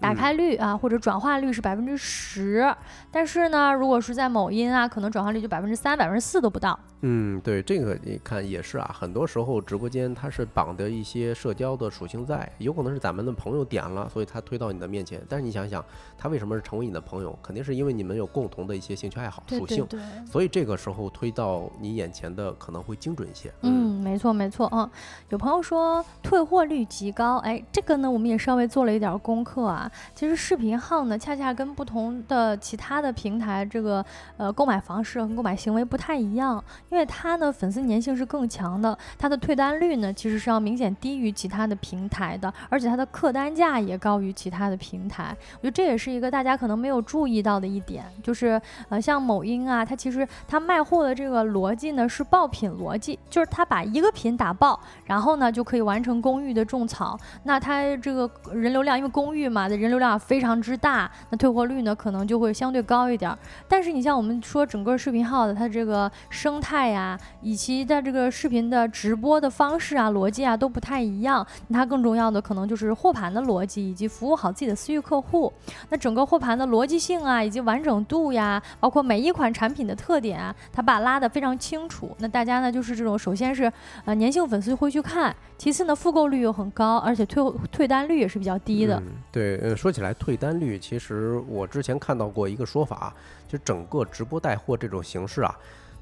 打开率啊，或者转化率是百分之十，但是呢，如果是在某音啊，可能转化率就百分之三、百分之四都不到。嗯，对，这个你看也是啊，很多时候直播间它是绑的一些社交的属性在，有可能是咱们的朋友点了，所以他推到你的面前。但是你想想，他为什么是成为你的朋友？肯定是因为你们有共同的一些兴趣爱好属性，所以这个时候推到你眼前的可能会精准一些。嗯，没错没错啊。有朋友说退货率极高，哎，这个呢我们也稍微做了一点功课啊。其实视频号呢恰恰跟不同的其他的平台这个呃购买方式和购买行为不太一样。因为它呢粉丝粘性是更强的，它的退单率呢其实是要明显低于其他的平台的，而且它的客单价也高于其他的平台。我觉得这也是一个大家可能没有注意到的一点，就是呃像某音啊，它其实它卖货的这个逻辑呢是爆品逻辑，就是它把一个品打爆，然后呢就可以完成公寓的种草。那它这个人流量，因为公寓嘛的人流量非常之大，那退货率呢可能就会相对高一点。但是你像我们说整个视频号的它这个生态。态呀，以及在这个视频的直播的方式啊、逻辑啊都不太一样。它更重要的可能就是货盘的逻辑，以及服务好自己的私域客户。那整个货盘的逻辑性啊，以及完整度呀，包括每一款产品的特点啊，它把拉得非常清楚。那大家呢，就是这种，首先是呃粘性粉丝会去看，其次呢复购率又很高，而且退退单率也是比较低的。对，呃，说起来退单率，其实我之前看到过一个说法，就整个直播带货这种形式啊。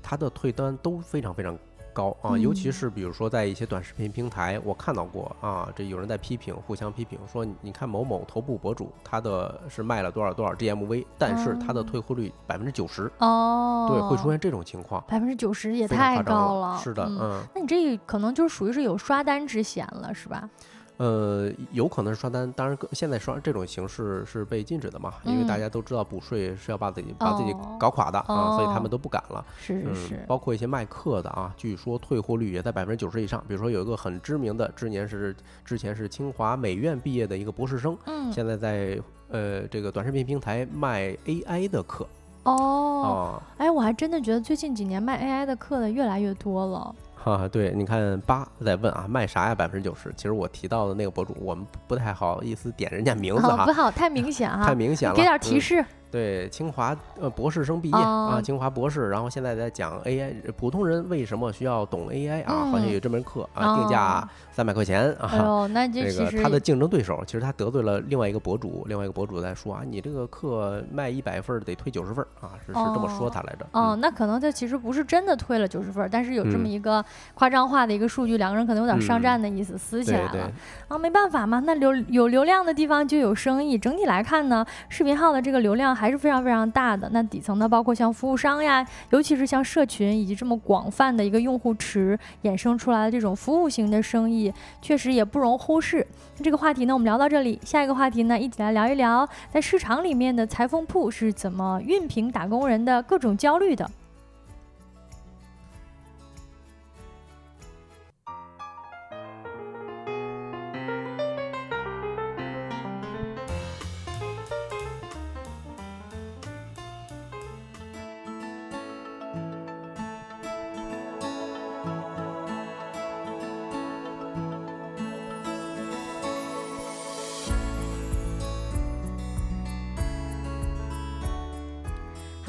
它的退单都非常非常高啊，尤其是比如说在一些短视频平台，我看到过啊，这有人在批评，互相批评说，你看某某头部博主，他的是卖了多少多少 GMV，但是他的退货率百分之九十哦，对，会出现这种情况，百分之九十也太高了，是的，嗯，那你这可能就属于是有刷单之嫌了，是吧？呃，有可能是刷单，当然现在刷这种形式是被禁止的嘛，因为大家都知道补税是要把自己把自己搞垮的啊，所以他们都不敢了。是是是，包括一些卖课的啊，据说退货率也在百分之九十以上。比如说有一个很知名的，之前是之前是清华美院毕业的一个博士生，嗯，现在在呃这个短视频平台卖 AI 的课。哦，哎，我还真的觉得最近几年卖 AI 的课的越来越多了。啊，对，你看八在问啊，卖啥呀？百分之九十。其实我提到的那个博主，我们不太好意思点人家名字哈，不好，太 *laughs* 明显哈，太明显了，给点提示。对，清华呃博士生毕业啊，清华博士，然后现在在讲 AI，普通人为什么需要懂 AI 啊？好像有这门课啊，定价三百块钱啊。哦，那这个他的竞争对手，其实他得罪了另外一个博主，另外一个博主在说啊，你这个课卖一百份得退九十份啊，是是这么说他来着。哦，那可能他其实不是真的退了九十份，但是有这么一个夸张化的一个数据，两个人可能有点上战的意思，撕起来了。啊，没办法嘛，那流有流量的地方就有生意。整体来看呢，视频号的这个流量还还是非常非常大。大的那底层呢，包括像服务商呀，尤其是像社群以及这么广泛的一个用户池衍生出来的这种服务型的生意，确实也不容忽视。这个话题呢，我们聊到这里，下一个话题呢，一起来聊一聊在市场里面的裁缝铺是怎么熨平打工人的各种焦虑的。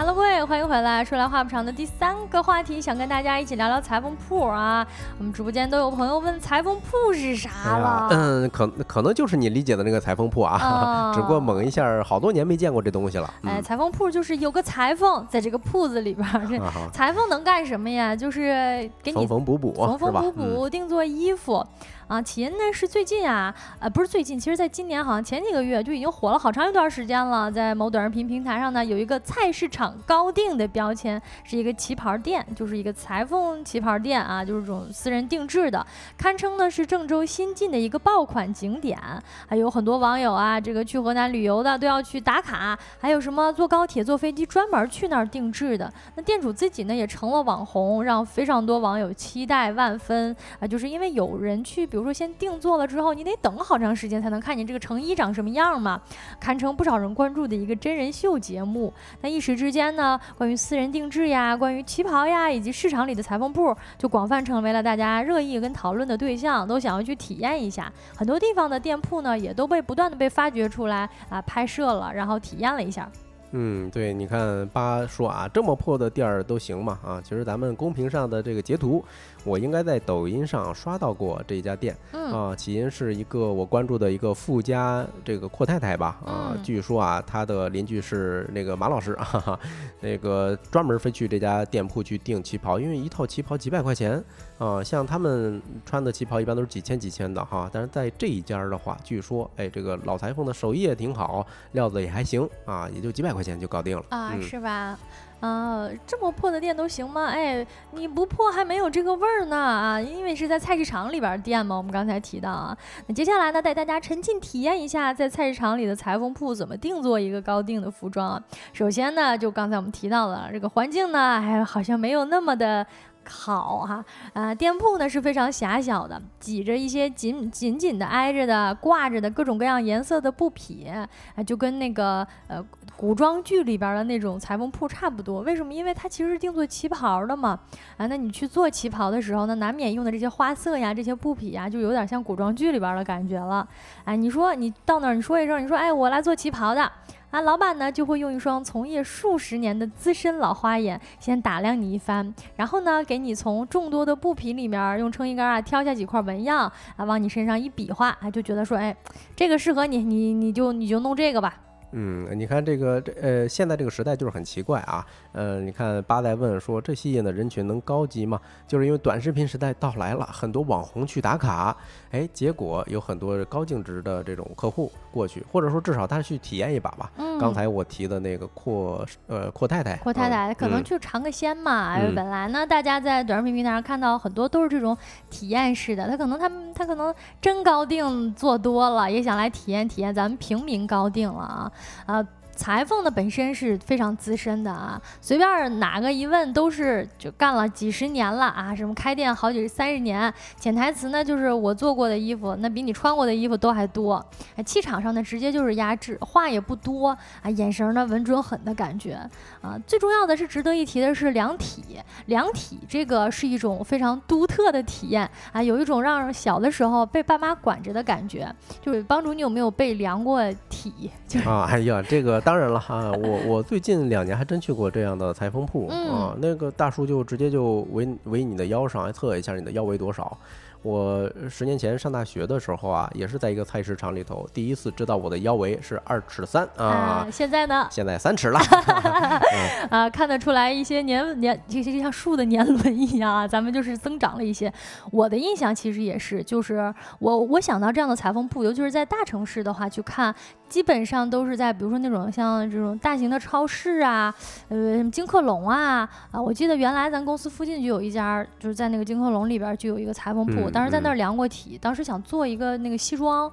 Hello，各位，欢迎回来。说来话不长的第三个话题，想跟大家一起聊聊裁缝铺啊。我们直播间都有朋友问裁缝铺是啥了？嗯，可可能就是你理解的那个裁缝铺啊，*laughs* 只不过猛一下，好多年没见过这东西了。哎，裁缝铺就是有个裁缝在这个铺子里边，这 *laughs* 裁缝能干什么呀？就是给你缝缝补补，缝缝补补，定做衣服。啊，起因呢是最近啊，呃，不是最近，其实在今年好像前几个月就已经火了好长一段时间了。在某短视频平台上呢，有一个菜市场高定的标签，是一个旗袍店，就是一个裁缝旗袍店啊，就是这种私人定制的，堪称呢是郑州新晋的一个爆款景点。还有很多网友啊，这个去河南旅游的都要去打卡，还有什么坐高铁、坐飞机专门去那儿定制的。那店主自己呢也成了网红，让非常多网友期待万分啊，就是因为有人去。比如说，先定做了之后，你得等好长时间才能看见这个成衣长什么样嘛，堪称不少人关注的一个真人秀节目。那一时之间呢，关于私人定制呀，关于旗袍呀，以及市场里的裁缝铺，就广泛成为了大家热议跟讨论的对象，都想要去体验一下。很多地方的店铺呢，也都被不断的被发掘出来啊，拍摄了，然后体验了一下。嗯，对，你看八说啊，这么破的店儿都行嘛？啊，其实咱们公屏上的这个截图，我应该在抖音上刷到过这家店。嗯啊，起因是一个我关注的一个富家这个阔太太吧。啊，嗯据说啊，她的邻居是那个马老师，*laughs* 哈哈，那个专门飞去这家店铺去订旗袍，因为一套旗袍几百块钱。啊，像他们穿的旗袍一般都是几千几千的哈，但是在这一家儿的话，据说哎，这个老裁缝的手艺也挺好，料子也还行啊，也就几百块钱就搞定了。啊，嗯是吧？啊，这么破的店都行吗？哎，你不破还没有这个味儿呢啊！因为是在菜市场里边儿店嘛，我们刚才提到啊。那接下来呢，带大家沉浸体验一下在菜市场里的裁缝铺怎么定做一个高定的服装啊。首先呢，就刚才我们提到了这个环境呢，哎，好像没有那么的。好哈，啊，店铺呢是非常狭小的，挤着一些紧紧紧的挨着的挂着的各种各样颜色的布匹，啊，就跟那个呃古装剧里边的那种裁缝铺差不多。为什么？因为它其实是定做旗袍的嘛。啊，那你去做旗袍的时候呢，难免用的这些花色呀、这些布匹呀，就有点像古装剧里边的感觉了。哎，你说你到那儿，你说一声，你说哎，我来做旗袍的。啊，老板呢就会用一双从业数十年的资深老花眼，先打量你一番，然后呢，给你从众多的布匹里面用撑衣杆啊挑下几块纹样啊，往你身上一比划，啊，就觉得说，哎，这个适合你，你你就你就弄这个吧。嗯，你看这个这呃，现在这个时代就是很奇怪啊。呃，你看八代问说，这吸引的人群能高级吗？就是因为短视频时代到来了，很多网红去打卡，哎，结果有很多高净值的这种客户过去，或者说至少他去体验一把吧。嗯，刚才我提的那个阔呃阔太太，阔太太可能嗯去尝个鲜嘛。本来呢，大家在短视频平台上看到很多都是这种体验式的，他可能他们他可能真高定做多了，也想来体验体验咱们平民高定了啊啊。裁缝呢本身是非常资深的啊，随便哪个一问都是就干了几十年了啊，什么开店好几三十年，潜台词呢就是我做过的衣服，那比你穿过的衣服都还多，气场上呢直接就是压制，话也不多啊，眼神呢稳准狠的感觉啊。最重要的是值得一提的是量体，量体这个是一种非常独特的体验啊，有一种让小的时候被爸妈管着的感觉，就是帮主你有没有被量过体？就是啊，哎呀，这个当然了哈，我我最近两年还真去过这样的裁缝铺嗯啊，那个大叔就直接就围围你的腰上，还测一下你的腰围多少。我十年前上大学的时候啊，也是在一个菜市场里头，第一次知道我的腰围是二尺三啊啊，，现在呢现在三尺了。*laughs* 啊，看得出来一些年年，这就像树的年轮一样啊，咱们就是增长了一些。我的印象其实也是，就是我我想到这样的裁缝铺，尤其是在大城市的话去看，基本上都是在比如说那种像这种大型的超市啊，呃，什么金客隆啊啊，我记得原来咱公司附近就有一家，就是在那个金客隆里边就有一个裁缝铺，嗯当时在那儿嗯量过体，当时想做一个那个西装。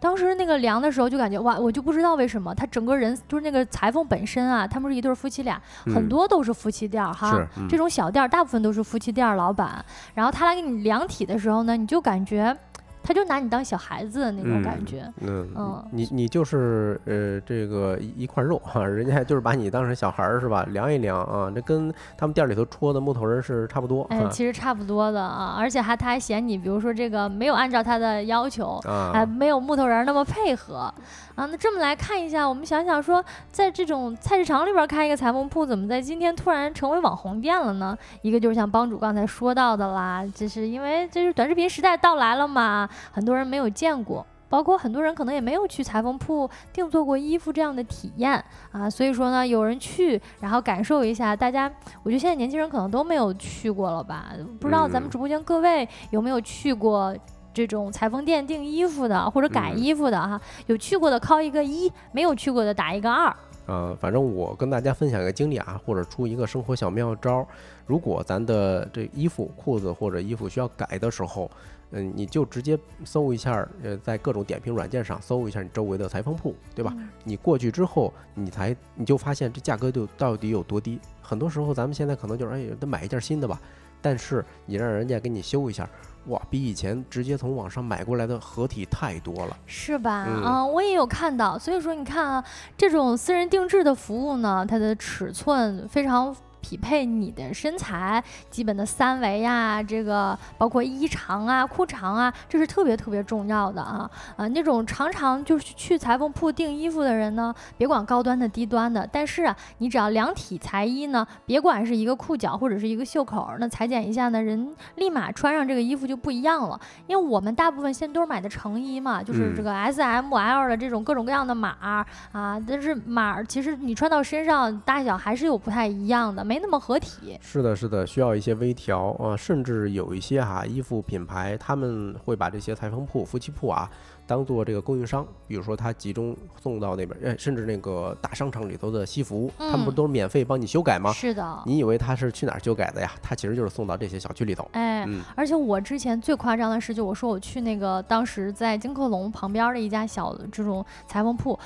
当时那个量的时候就感觉哇，我就不知道为什么他整个人就是那个裁缝本身啊，他们是一对儿夫妻俩，很嗯多都是夫妻店儿哈。嗯这种小店儿大部分都是夫妻店儿老板，然后他来给你量体的时候呢，你就感觉他就拿你当小孩子的那种感觉。嗯嗯你你就是呃这个一一块肉哈、人家就是把你当成小孩儿是吧？量一量啊，这跟他们店里头戳的木头人是差不多。哎，其实差不多的啊，而且还他还嫌你，比如说这个没有按照他的要求，还啊，没有木头人儿那么配合啊。那这么来看一下，我们想想说，在这种菜市场里边儿开一个裁缝铺，怎么在今天突然成为网红店了呢？一个就是像帮主刚才说到的啦，就是因为这是短视频时代到来了嘛，很多人没有见过。包括很多人可能也没有去裁缝铺定做过衣服这样的体验啊，所以说呢，有人去，然后感受一下。大家，我觉得现在年轻人可能都没有去过了吧？不知道咱们嗯直播间各位有没有去过这种裁缝店订衣服的，或者改嗯衣服的哈？有去过的扣一个一，没有去过的打一个二。呃，反正我跟大家分享一个经历啊，或者出一个生活小妙招儿。如果咱的这衣服、裤子或者衣服需要改的时候，嗯，你就直接搜一下，呃，在各种点评软件上搜一下你周围的裁缝铺，对吧？嗯你过去之后，你才你就发现这价格就到底有多低。很多时候咱们现在可能就是哎，得买一件新的吧，但是你让人家给你修一下，哇，比以前直接从网上买过来的合体太多了。是吧？嗯啊，我也有看到。所以说，你看啊，这种私人定制的服务呢，它的尺寸非常匹配你的身材基本的三围呀，这个包括衣长啊、裤长啊，这是特别特别重要的啊啊！那种常常就是去裁缝铺订衣服的人呢，别管高端的低端的，但是啊，你只要量体裁衣呢，别管是一个裤脚或者是一个袖口，那裁剪一下呢，人立马穿上这个衣服就不一样了。因为我们大部分现在都是买的成衣嘛，就是这个 S、M、L 的这种各种各样的码啊，但是码其实你穿到身上大小还是有不太一样的，没那么合体。是的，是的，需要一些微调啊，甚至有一些哈衣服品牌，他们会把这些裁缝铺、夫妻铺啊。当做这个供应商，比如说他集中送到那边，哎，甚至那个大商场里头的西服，他们不都是免费帮你修改吗？是的。你以为他是去哪儿修改的呀？他其实就是送到这些小区里头。哎，而且我之前最夸张的是，就我说我去那个当时在金客隆旁边的一家小的这种裁缝铺。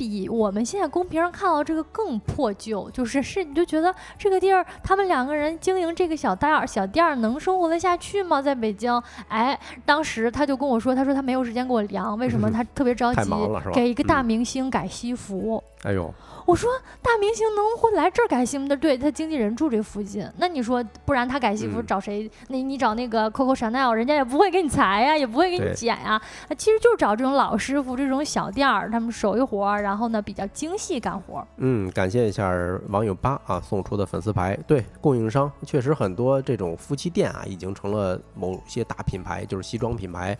比我们现在公屏上看到这个更破旧，就是是你就觉得这个地儿他们两个人经营这个小店儿小店儿能生活得下去吗？在北京，哎，当时他就跟我说，他说他没有时间给我量，为什么？他特别着急，给一个大明星改西服。哎呦。我说大明星能会来这儿改西服的？对他经纪人住这附近，那你说不然他改西服找谁？那你找那个 Coco Chanel，人家也不会给你裁呀，也不会给你剪呀。其实就是找这种老师傅，这种小店儿，他们手艺活儿，然后呢比较精细干活。嗯，感谢一下网友八啊送出的粉丝牌。对，供应商确实很多，这种夫妻店啊已经成了某些大品牌，就是西装品牌，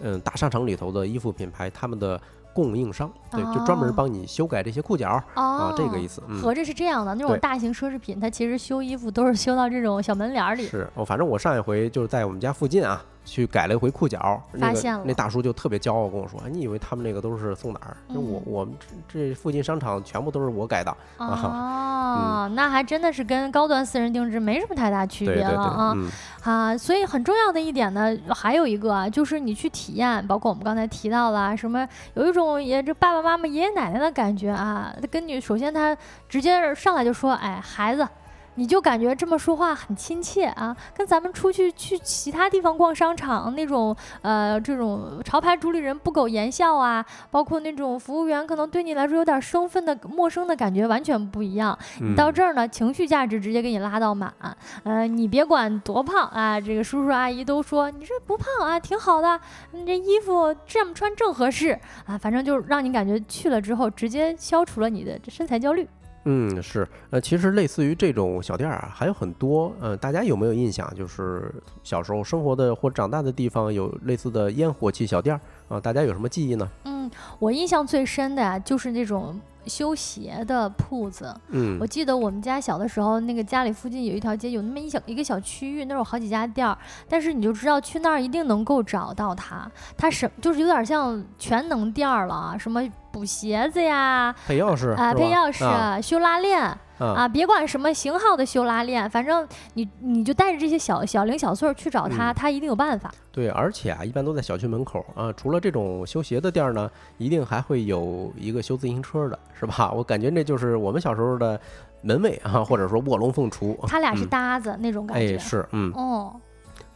嗯，大商场里头的衣服品牌，他们的。供应商对，就专门帮你修改这些裤脚啊，这个意思。合着是这样的，那种大型奢侈品，它其实修衣服都是修到这种小门脸里。是，哦，反正我上一回就是在我们家附近啊。去改了一回裤脚，发现了那大叔就特别骄傲跟我说：“你以为他们那个都是送哪儿？就我我们这附近商场全部都是我改的。”哦，*laughs* 那还真的是跟高端私人定制没什么太大区别了啊！啊，所以很重要的一点呢，还有一个啊，就是你去体验，包括我们刚才提到了什么，有一种也这爸爸妈妈、爷爷奶奶的感觉啊。他跟你首先他直接上来就说：“哎，孩子。”你就感觉这么说话很亲切啊，跟咱们出去去其他地方逛商场那种呃这种潮牌主理人不苟言笑啊，包括那种服务员可能对你来说有点生分的陌生的感觉完全不一样。你到这儿呢，情绪价值直接给你拉到满，呃，你别管多胖啊，这个叔叔阿姨都说你这不胖啊，挺好的，你这衣服这么穿正合适啊，反正就是让你感觉去了之后直接消除了你的身材焦虑。嗯，是，呃，其实类似于这种小店儿啊，还有很多，呃，大家有没有印象？就是小时候生活的或长大的地方有类似的烟火气小店儿啊，大家有什么记忆呢？嗯，我印象最深的呀，就是那种。修鞋的铺子，嗯，我记得我们家小的时候，那个家里附近有一条街，有那么一小一个小区域，那有好几家店儿，但是你就知道去那儿一定能够找到它，它什就是有点像全能店儿了，什么补鞋子呀，配钥匙啊，配钥匙，修拉链。啊，别管什么型号的修拉链，反正你你就带着这些小小零小碎去找他，他一定有办法。对，而且啊，一般都在小区门口啊。除了这种修鞋的店儿呢，一定还会有一个修自行车的，是吧？*laughs* 我感觉那就是我们小时候的门卫啊，或者说卧龙凤雏。他俩是搭子那种感觉。哎，是，嗯。哦。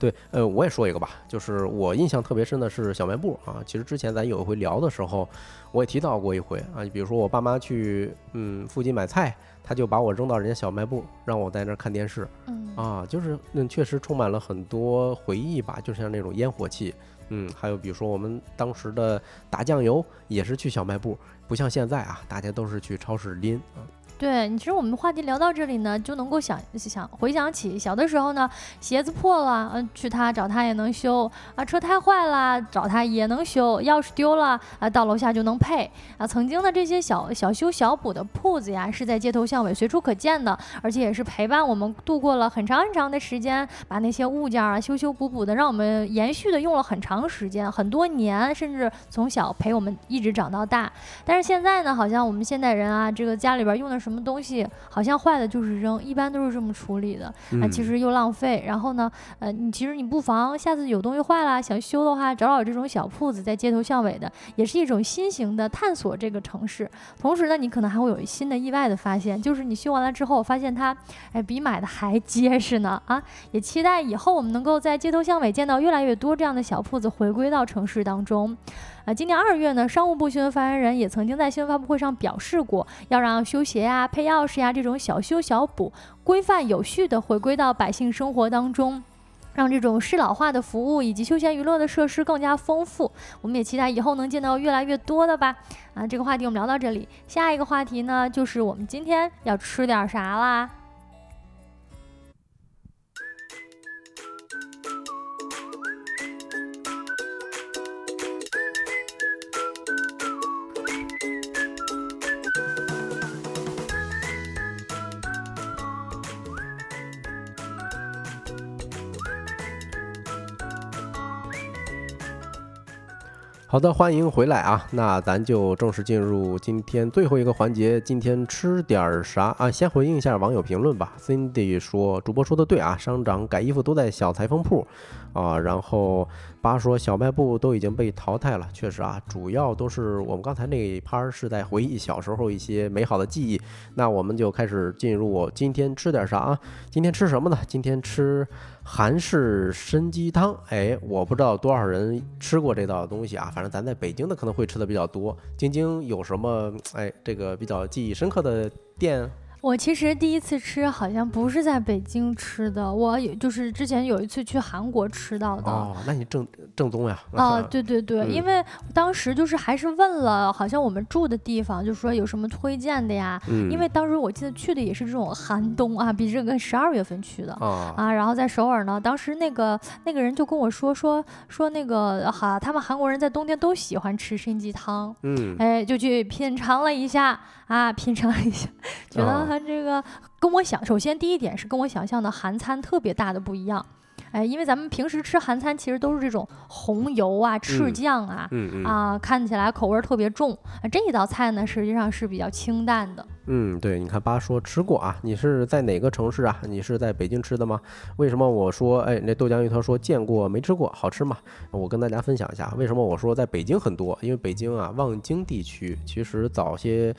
对，呃，我也说一个吧，就是我印象特别深的是小卖部啊。其实之前咱有一回聊的时候，我也提到过一回啊。比如说我爸妈去嗯附近买菜。他就把我扔到人家小卖部，让我在那儿看电视。嗯啊，就是那确实充满了很多回忆吧，就像那种烟火气。嗯，还有比如说我们当时的打酱油也是去小卖部，不像现在啊，大家都是去超市拎啊。对你，其实我们话题聊到这里呢，就能够想想回想起小的时候呢，鞋子破了，嗯，去他找他也能修啊；车胎坏了，找他也能修；钥匙丢了啊，到楼下就能配啊。曾经的这些小小修小补的铺子呀，是在街头巷尾随处可见的，而且也是陪伴我们度过了很长很长的时间，把那些物件啊修修补补的，让我们延续的用了很长时间，很多年，甚至从小陪我们一直长到大。但是现在呢，好像我们现代人啊，这个家里边用的。什么东西好像坏了就是扔，一般都是这么处理的啊，其实又浪费。然后呢，呃，你其实你不妨下次有东西坏了想修的话，找找这种小铺子，在街头巷尾的，也是一种新型的探索这个城市。同时呢，你可能还会有新的意外的发现，就是你修完了之后，发现它哎比买的还结实呢啊！也期待以后我们能够在街头巷尾见到越来越多这样的小铺子回归到城市当中。啊，今年二月呢，商务部新闻发言人也曾经在新闻发布会上表示过，要让修鞋呀、配钥匙呀这种小修小补、规范有序的回归到百姓生活当中。让这种适老化的服务以及休闲娱乐的设施更加丰富，我们也期待以后能见到越来越多的吧。啊，这个话题我们聊到这里，下一个话题呢，就是我们今天要吃点啥啦。好的，欢迎回来啊！那咱就正式进入今天最后一个环节，今天吃点啥啊？先回应一下网友评论吧。Cindy 说，主播说的对啊，商场改衣服都在小裁缝铺啊。然后八说，小卖部都已经被淘汰了，确实啊，主要都是我们刚才那一趴是在回忆小时候一些美好的记忆。那我们就开始进入今天吃点啥啊？今天吃什么呢？今天吃。韩式参鸡汤，哎，我不知道多少人吃过这道东西啊，反正咱在北京的可能会吃的比较多。晶晶有什么哎，这个比较记忆深刻的店？我其实第一次吃好像不是在北京吃的，我也就是之前有一次去韩国吃到的。哦，那你正正宗呀？哦，对对对，因为当时就是还是问了，好像我们住的地方，就说有什么推荐的呀？嗯。因为当时我记得去的也是这种寒冬啊，比这个十二月份去的啊。啊。然后在首尔呢，当时那个那个人就跟我说说说那个哈，他们韩国人在冬天都喜欢吃参鸡汤。嗯。哎，就去品尝了一下啊，品尝了一下，觉得。这个跟我想，首先第一点是跟我想象的韩餐特别大的不一样，哎，因为咱们平时吃韩餐其实都是这种红油啊、赤酱啊，啊，看起来口味特别重。这一道菜呢，实际上是比较清淡的。嗯，对，你看八说吃过啊，你是在哪个城市啊？你是在北京吃的吗？为什么我说，哎，那豆浆鱼头说见过没吃过，好吃吗？我跟大家分享一下，为什么我说在北京很多？因为北京啊，望京地区其实早些。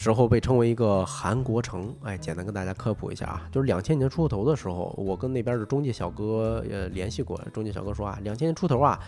时候被称为一个韩国城，哎，简单跟大家科普一下啊，就是两千年出头的时候，我跟那边的中介小哥呃联系过，中介小哥说啊，两千年出头啊，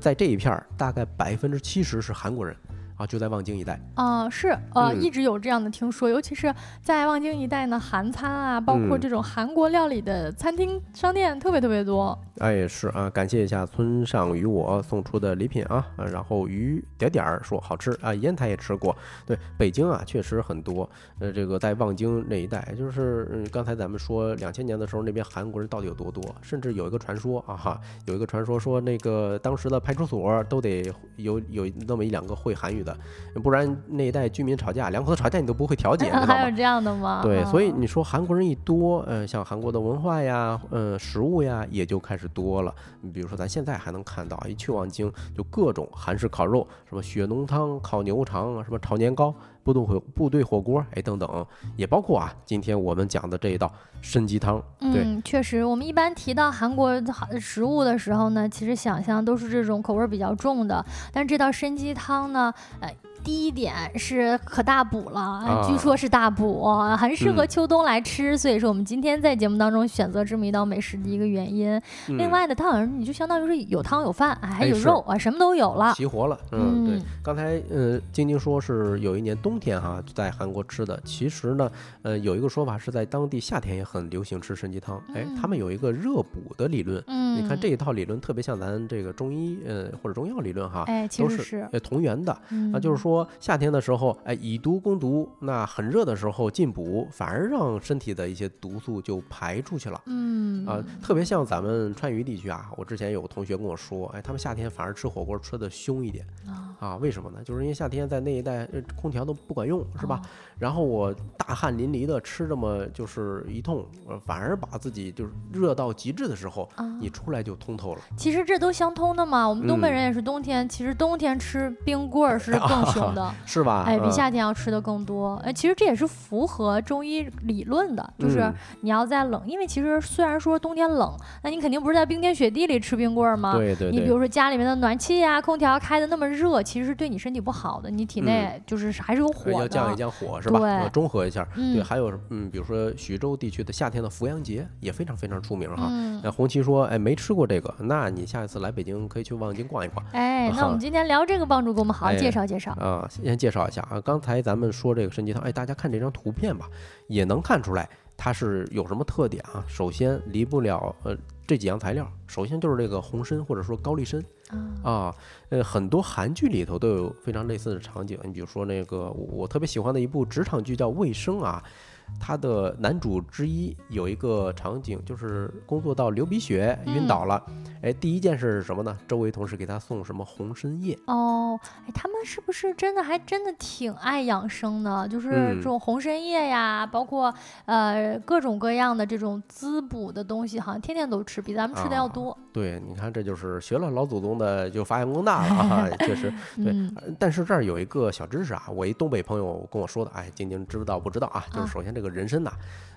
在这一片儿大概百分之七十是韩国人。啊，就在望京一带啊，是呃，一直有这样的听说，尤其是在望京一带呢，韩餐啊，包括这种韩国料理的餐厅、商店特别特别多。哎，是啊，感谢一下村上与我送出的礼品啊，然后鱼点点儿说好吃啊，烟台也吃过。对，北京啊，确实很多。呃，这个在望京那一带，就是嗯，刚才咱们说两千年的时候，那边韩国人到底有多多？甚至有一个传说啊哈，有一个传说说那个当时的派出所都得有有那么一两个会韩语。的，不然那一代居民吵架，两口子吵架你都不会调解，*laughs* 还有这样的吗？对，所以你说韩国人一多，呃，像韩国的文化呀，呃，食物呀，也就开始多了。你比如说，咱现在还能看到，一去望京就各种韩式烤肉，什么血浓汤、烤牛肠，什么炒年糕、部队火部队火锅，哎，等等，也包括啊，今天我们讲的这一道参鸡汤。嗯，确实，我们一般提到韩国食物的时候呢，其实想象都是这种口味比较重的，但这道参鸡汤呢，呃。第一点是可大补了，据说是大补，很适合秋冬来吃，所以说我们今天在节目当中选择这么一道美食的一个原因。另外呢，它好像你就相当于是有汤有饭，还有肉啊，什么都有了，齐活了。嗯，对。刚才呃，晶晶说是有一年冬天哈在韩国吃的，其实呢，呃，有一个说法是在当地夏天也很流行吃参鸡汤。哎，他们有一个热补的理论。嗯，你看这一套理论特别像咱这个中医呃或者中药理论哈，哎，都是呃同源的。那就是说。说夏天的时候，哎，以毒攻毒，那很热的时候进补，反而让身体的一些毒素就排出去了。嗯啊，特别像咱们川渝地区啊，我之前有个同学跟我说，哎，他们夏天反而吃火锅吃的凶一点啊，为什么呢？就是因为夏天在那一带空调都不管用，是吧？然后我大汗淋漓的吃这么就是一通，反而把自己就是热到极致的时候，你出来就通透了。其实这都相通的嘛，我们东北人也是冬天，其实冬天吃冰棍儿是更凶。的 *laughs* 是吧？哎，比夏天要吃的更多。哎，其实这也是符合中医理论的，就是你要在冷，因为其实虽然说冬天冷，那你肯定不是在冰天雪地里吃冰棍儿吗？对对。你比如说家里面的暖气呀、空调开的那么热，其实是对你身体不好的，你体内就是还是有火，要降一降火是吧？对，中和一下。对，还有嗯，比如说徐州地区的夏天的扶阳节也非常非常出名哈。嗯。那红旗说，哎，没吃过这个，那你下一次来北京可以去望京逛一逛。哎，那我们今天聊这个，帮助给我们好好介绍介绍啊。先介绍一下啊，刚才咱们说这个参鸡汤，哎，大家看这张图片吧，也能看出来它是有什么特点啊。首先离不了呃这几样材料，首先就是这个红参或者说高丽参。啊，呃，很多韩剧里头都有非常类似的场景。你比如说那个我特别喜欢的一部职场剧叫《卫生》啊，它的男主之一有一个场景就是工作到流鼻血晕倒了，哎，第一件事是什么呢？周围同事给他送什么红参叶哦，哎，他们是不是真的还真的挺爱养生的？就是这种红参叶呀，包括呃各种各样的这种滋补的东西，好像天天都吃，比咱们吃的要多。对，你看这就是学了老祖宗的就发扬光大了啊，*laughs* 确实对。但是这儿有一个小知识啊，我一东北朋友跟我说的，哎，晶晶知道不知道啊？就是首先这个人参呐，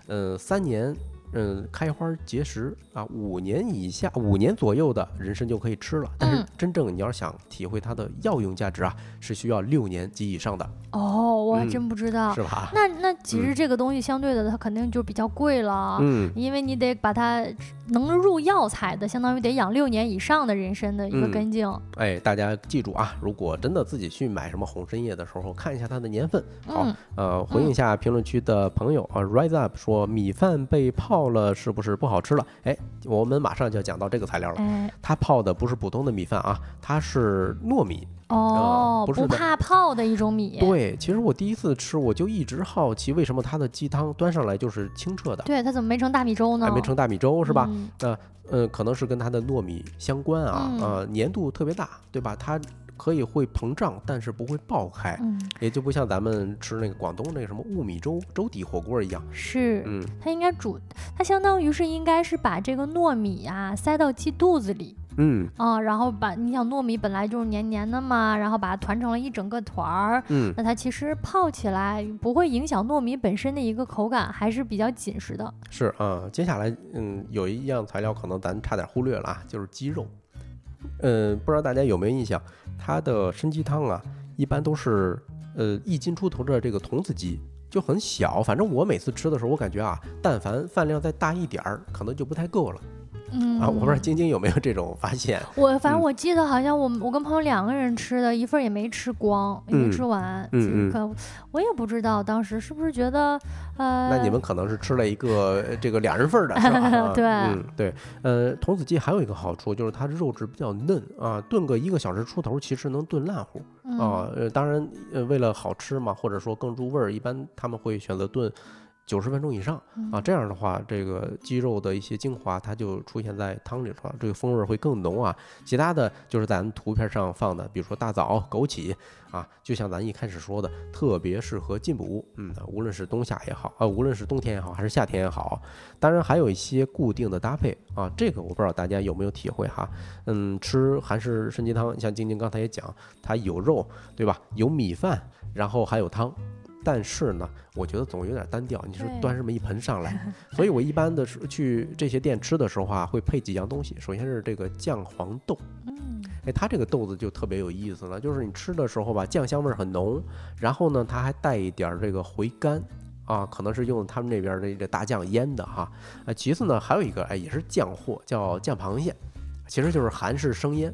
呃，三年。嗯，开花结实啊，五年以下、五年左右的人参就可以吃了。但是真正你要想体会它的药用价值啊，是需要六年及以上的。哦，我还真不知道，是吧？那那其实这个东西相对的，它肯定就比较贵了。嗯，因为你得把它能入药材的，相当于得养六年以上的人参的一个根茎。哎，大家记住啊，如果真的自己去买什么红参叶的时候，看一下它的年份。好，呃，回应一下评论区的朋友啊，Rise Up 说米饭被泡。泡了是不是不好吃了？哎，我们马上就要讲到这个材料了。它泡的不是普通的米饭啊，它是糯米哦，不是怕泡的一种米。对，其实我第一次吃，我就一直好奇，为什么它的鸡汤端上来就是清澈的？对，它怎么没成大米粥呢？还没成大米粥是吧？那呃，可能是跟它的糯米相关啊，呃，粘度特别大，对吧？它。可以会膨胀，但是不会爆开，嗯，也就不像咱们吃那个广东那个什么雾米粥粥底火锅一样，是，嗯，它应该煮，它相当于是应该是把这个糯米呀塞到鸡肚子里，嗯，啊，然后把你想糯米本来就是黏黏的嘛，然后把它团成了一整个团儿，嗯，那它其实泡起来不会影响糯米本身的一个口感，还是比较紧实的。是啊，接下来嗯有一样材料可能咱差点忽略了啊，就是鸡肉。嗯，不知道大家有没有印象，它的参鸡汤啊，一般都是呃一斤出头的这个童子鸡，就很小。反正我每次吃的时候，我感觉啊，但凡饭量再大一点儿，可能就不太够了。嗯啊，我不知道晶晶有没有这种发现。我反正我记得好像我我跟朋友两个人吃的一份也没吃光，也没吃完。嗯嗯。我也不知道当时是不是觉得，呃。那你们可能是吃了一个这个两人份的，是吧？*laughs* 对。嗯对。呃，童子鸡还有一个好处就是它的肉质比较嫩啊，炖个一个小时出头，其实能炖烂乎啊。呃，当然，呃，为了好吃嘛，或者说更入味儿，一般他们会选择炖。九十分钟以上啊，这样的话，这个鸡肉的一些精华它就出现在汤里了，这个风味会更浓啊。其他的就是咱图片上放的，比如说大枣、枸杞啊，就像咱一开始说的，特别适合进补。嗯，无论是冬夏也好啊，无论是冬天也好，还是夏天也好，当然还有一些固定的搭配啊。这个我不知道大家有没有体会哈。嗯，吃韩式参鸡汤，像晶晶刚才也讲，它有肉对吧？有米饭，然后还有汤。但是呢，我觉得总有点单调。你说端这么一盆上来，*laughs* 所以我一般的是去这些店吃的时候啊，会配几样东西。首先是这个酱黄豆，嗯，哎，它这个豆子就特别有意思了，就是你吃的时候吧，酱香味很浓，然后呢，它还带一点这个回甘啊，可能是用他们那边的这大酱腌的哈。啊，其次呢，还有一个哎，也是酱货，叫酱螃蟹，其实就是韩式生腌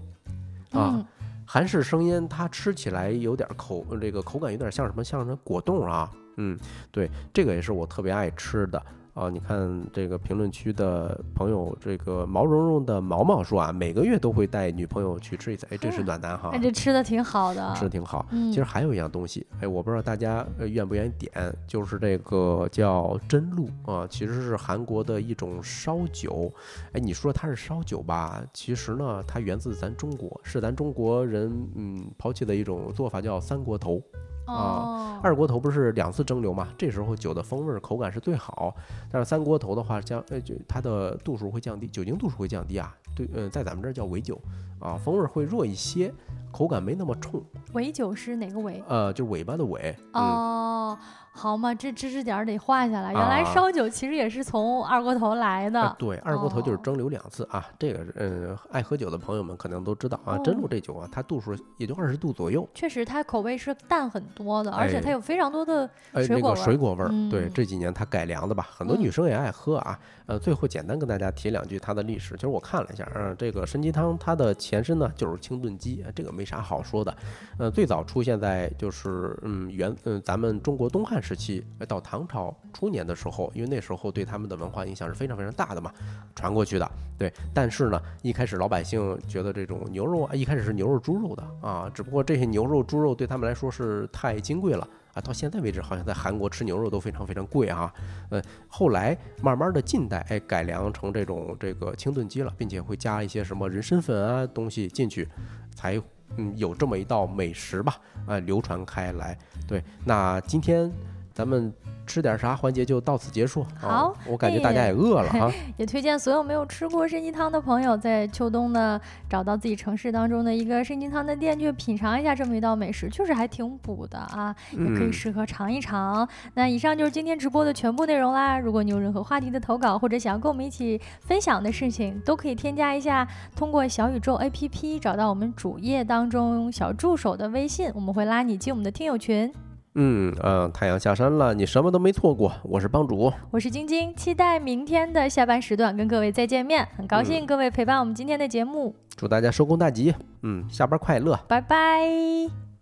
啊。韩式生腌，它吃起来有点口，这个口感有点像什么？像什么果冻啊？嗯，对，这个也是我特别爱吃的。啊，你看这个评论区的朋友，这个毛茸茸的毛毛说啊，每个月都会带女朋友去吃一次，哎，这是暖男哈，这吃的挺好的，吃的挺好。其实还有一样东西，哎，我不知道大家愿不愿意点，就是这个叫真露啊，其实是韩国的一种烧酒。哎，你说它是烧酒吧，其实呢，它源自咱中国，是咱中国人嗯抛弃的一种做法，叫三锅头。啊，二锅头不是两次蒸馏嘛？这时候酒的风味口感是最好。但是三锅头的话，降呃就它的度数会降低，酒精度数会降低啊。对，呃，在咱们这儿叫尾酒啊，风味会弱一些口感没那么冲。尾酒是哪个尾？呃，就是尾巴的尾。哦。好嘛，这知识点儿得画下来。原来烧酒其实也是从二锅头来的。对，二锅头就是蒸馏两次啊。这个，嗯，爱喝酒的朋友们可能都知道啊。真露这酒啊，它度数也就二十度左右。确实，它口味是淡很多的，而且它有非常多的水果味。水果味儿，对，这几年它改良的吧，很多女生也爱喝啊。呃，最后简单跟大家提两句它的历史。其实我看了一下，嗯，这个参鸡汤它的前身呢就是清炖鸡，这个没啥好说的。呃，最早出现在就是嗯原嗯咱们中国东汉时期，到唐朝初年的时候，因为那时候对他们的文化影响是非常非常大的嘛，传过去的。对，但是呢，一开始老百姓觉得这种牛肉啊，一开始是牛肉、猪肉的啊，只不过这些牛肉、猪肉对他们来说是太金贵了。啊，到现在为止，好像在韩国吃牛肉都非常非常贵啊。呃，后来慢慢的近代，哎，改良成这种这个清炖鸡了，并且会加一些什么人参粉啊东西进去，才嗯有这么一道美食吧，啊，流传开来。对，那今天咱们。吃点啥环节就到此结束。好，我感觉大家也饿了哈。*laughs* 也推荐所有没有吃过参鸡汤的朋友，在秋冬呢找到自己城市当中的一个参鸡汤的店，去品尝一下这么一道美食，确实还挺补的啊，也可以适合尝一尝。那以上就是今天直播的全部内容啦。如果你有任何话题的投稿，或者想要跟我们一起分享的事情，都可以添加一下，通过小宇宙 APP 找到我们主页当中小助手的微信，我们会拉你进我们的听友群。嗯呃，太阳下山了，你什么都没错过。我是帮主，我是晶晶，期待明天的下班时段跟各位再见面。很高兴各位陪伴我们今天的节目，祝大家收工大吉。嗯，下班快乐，拜拜。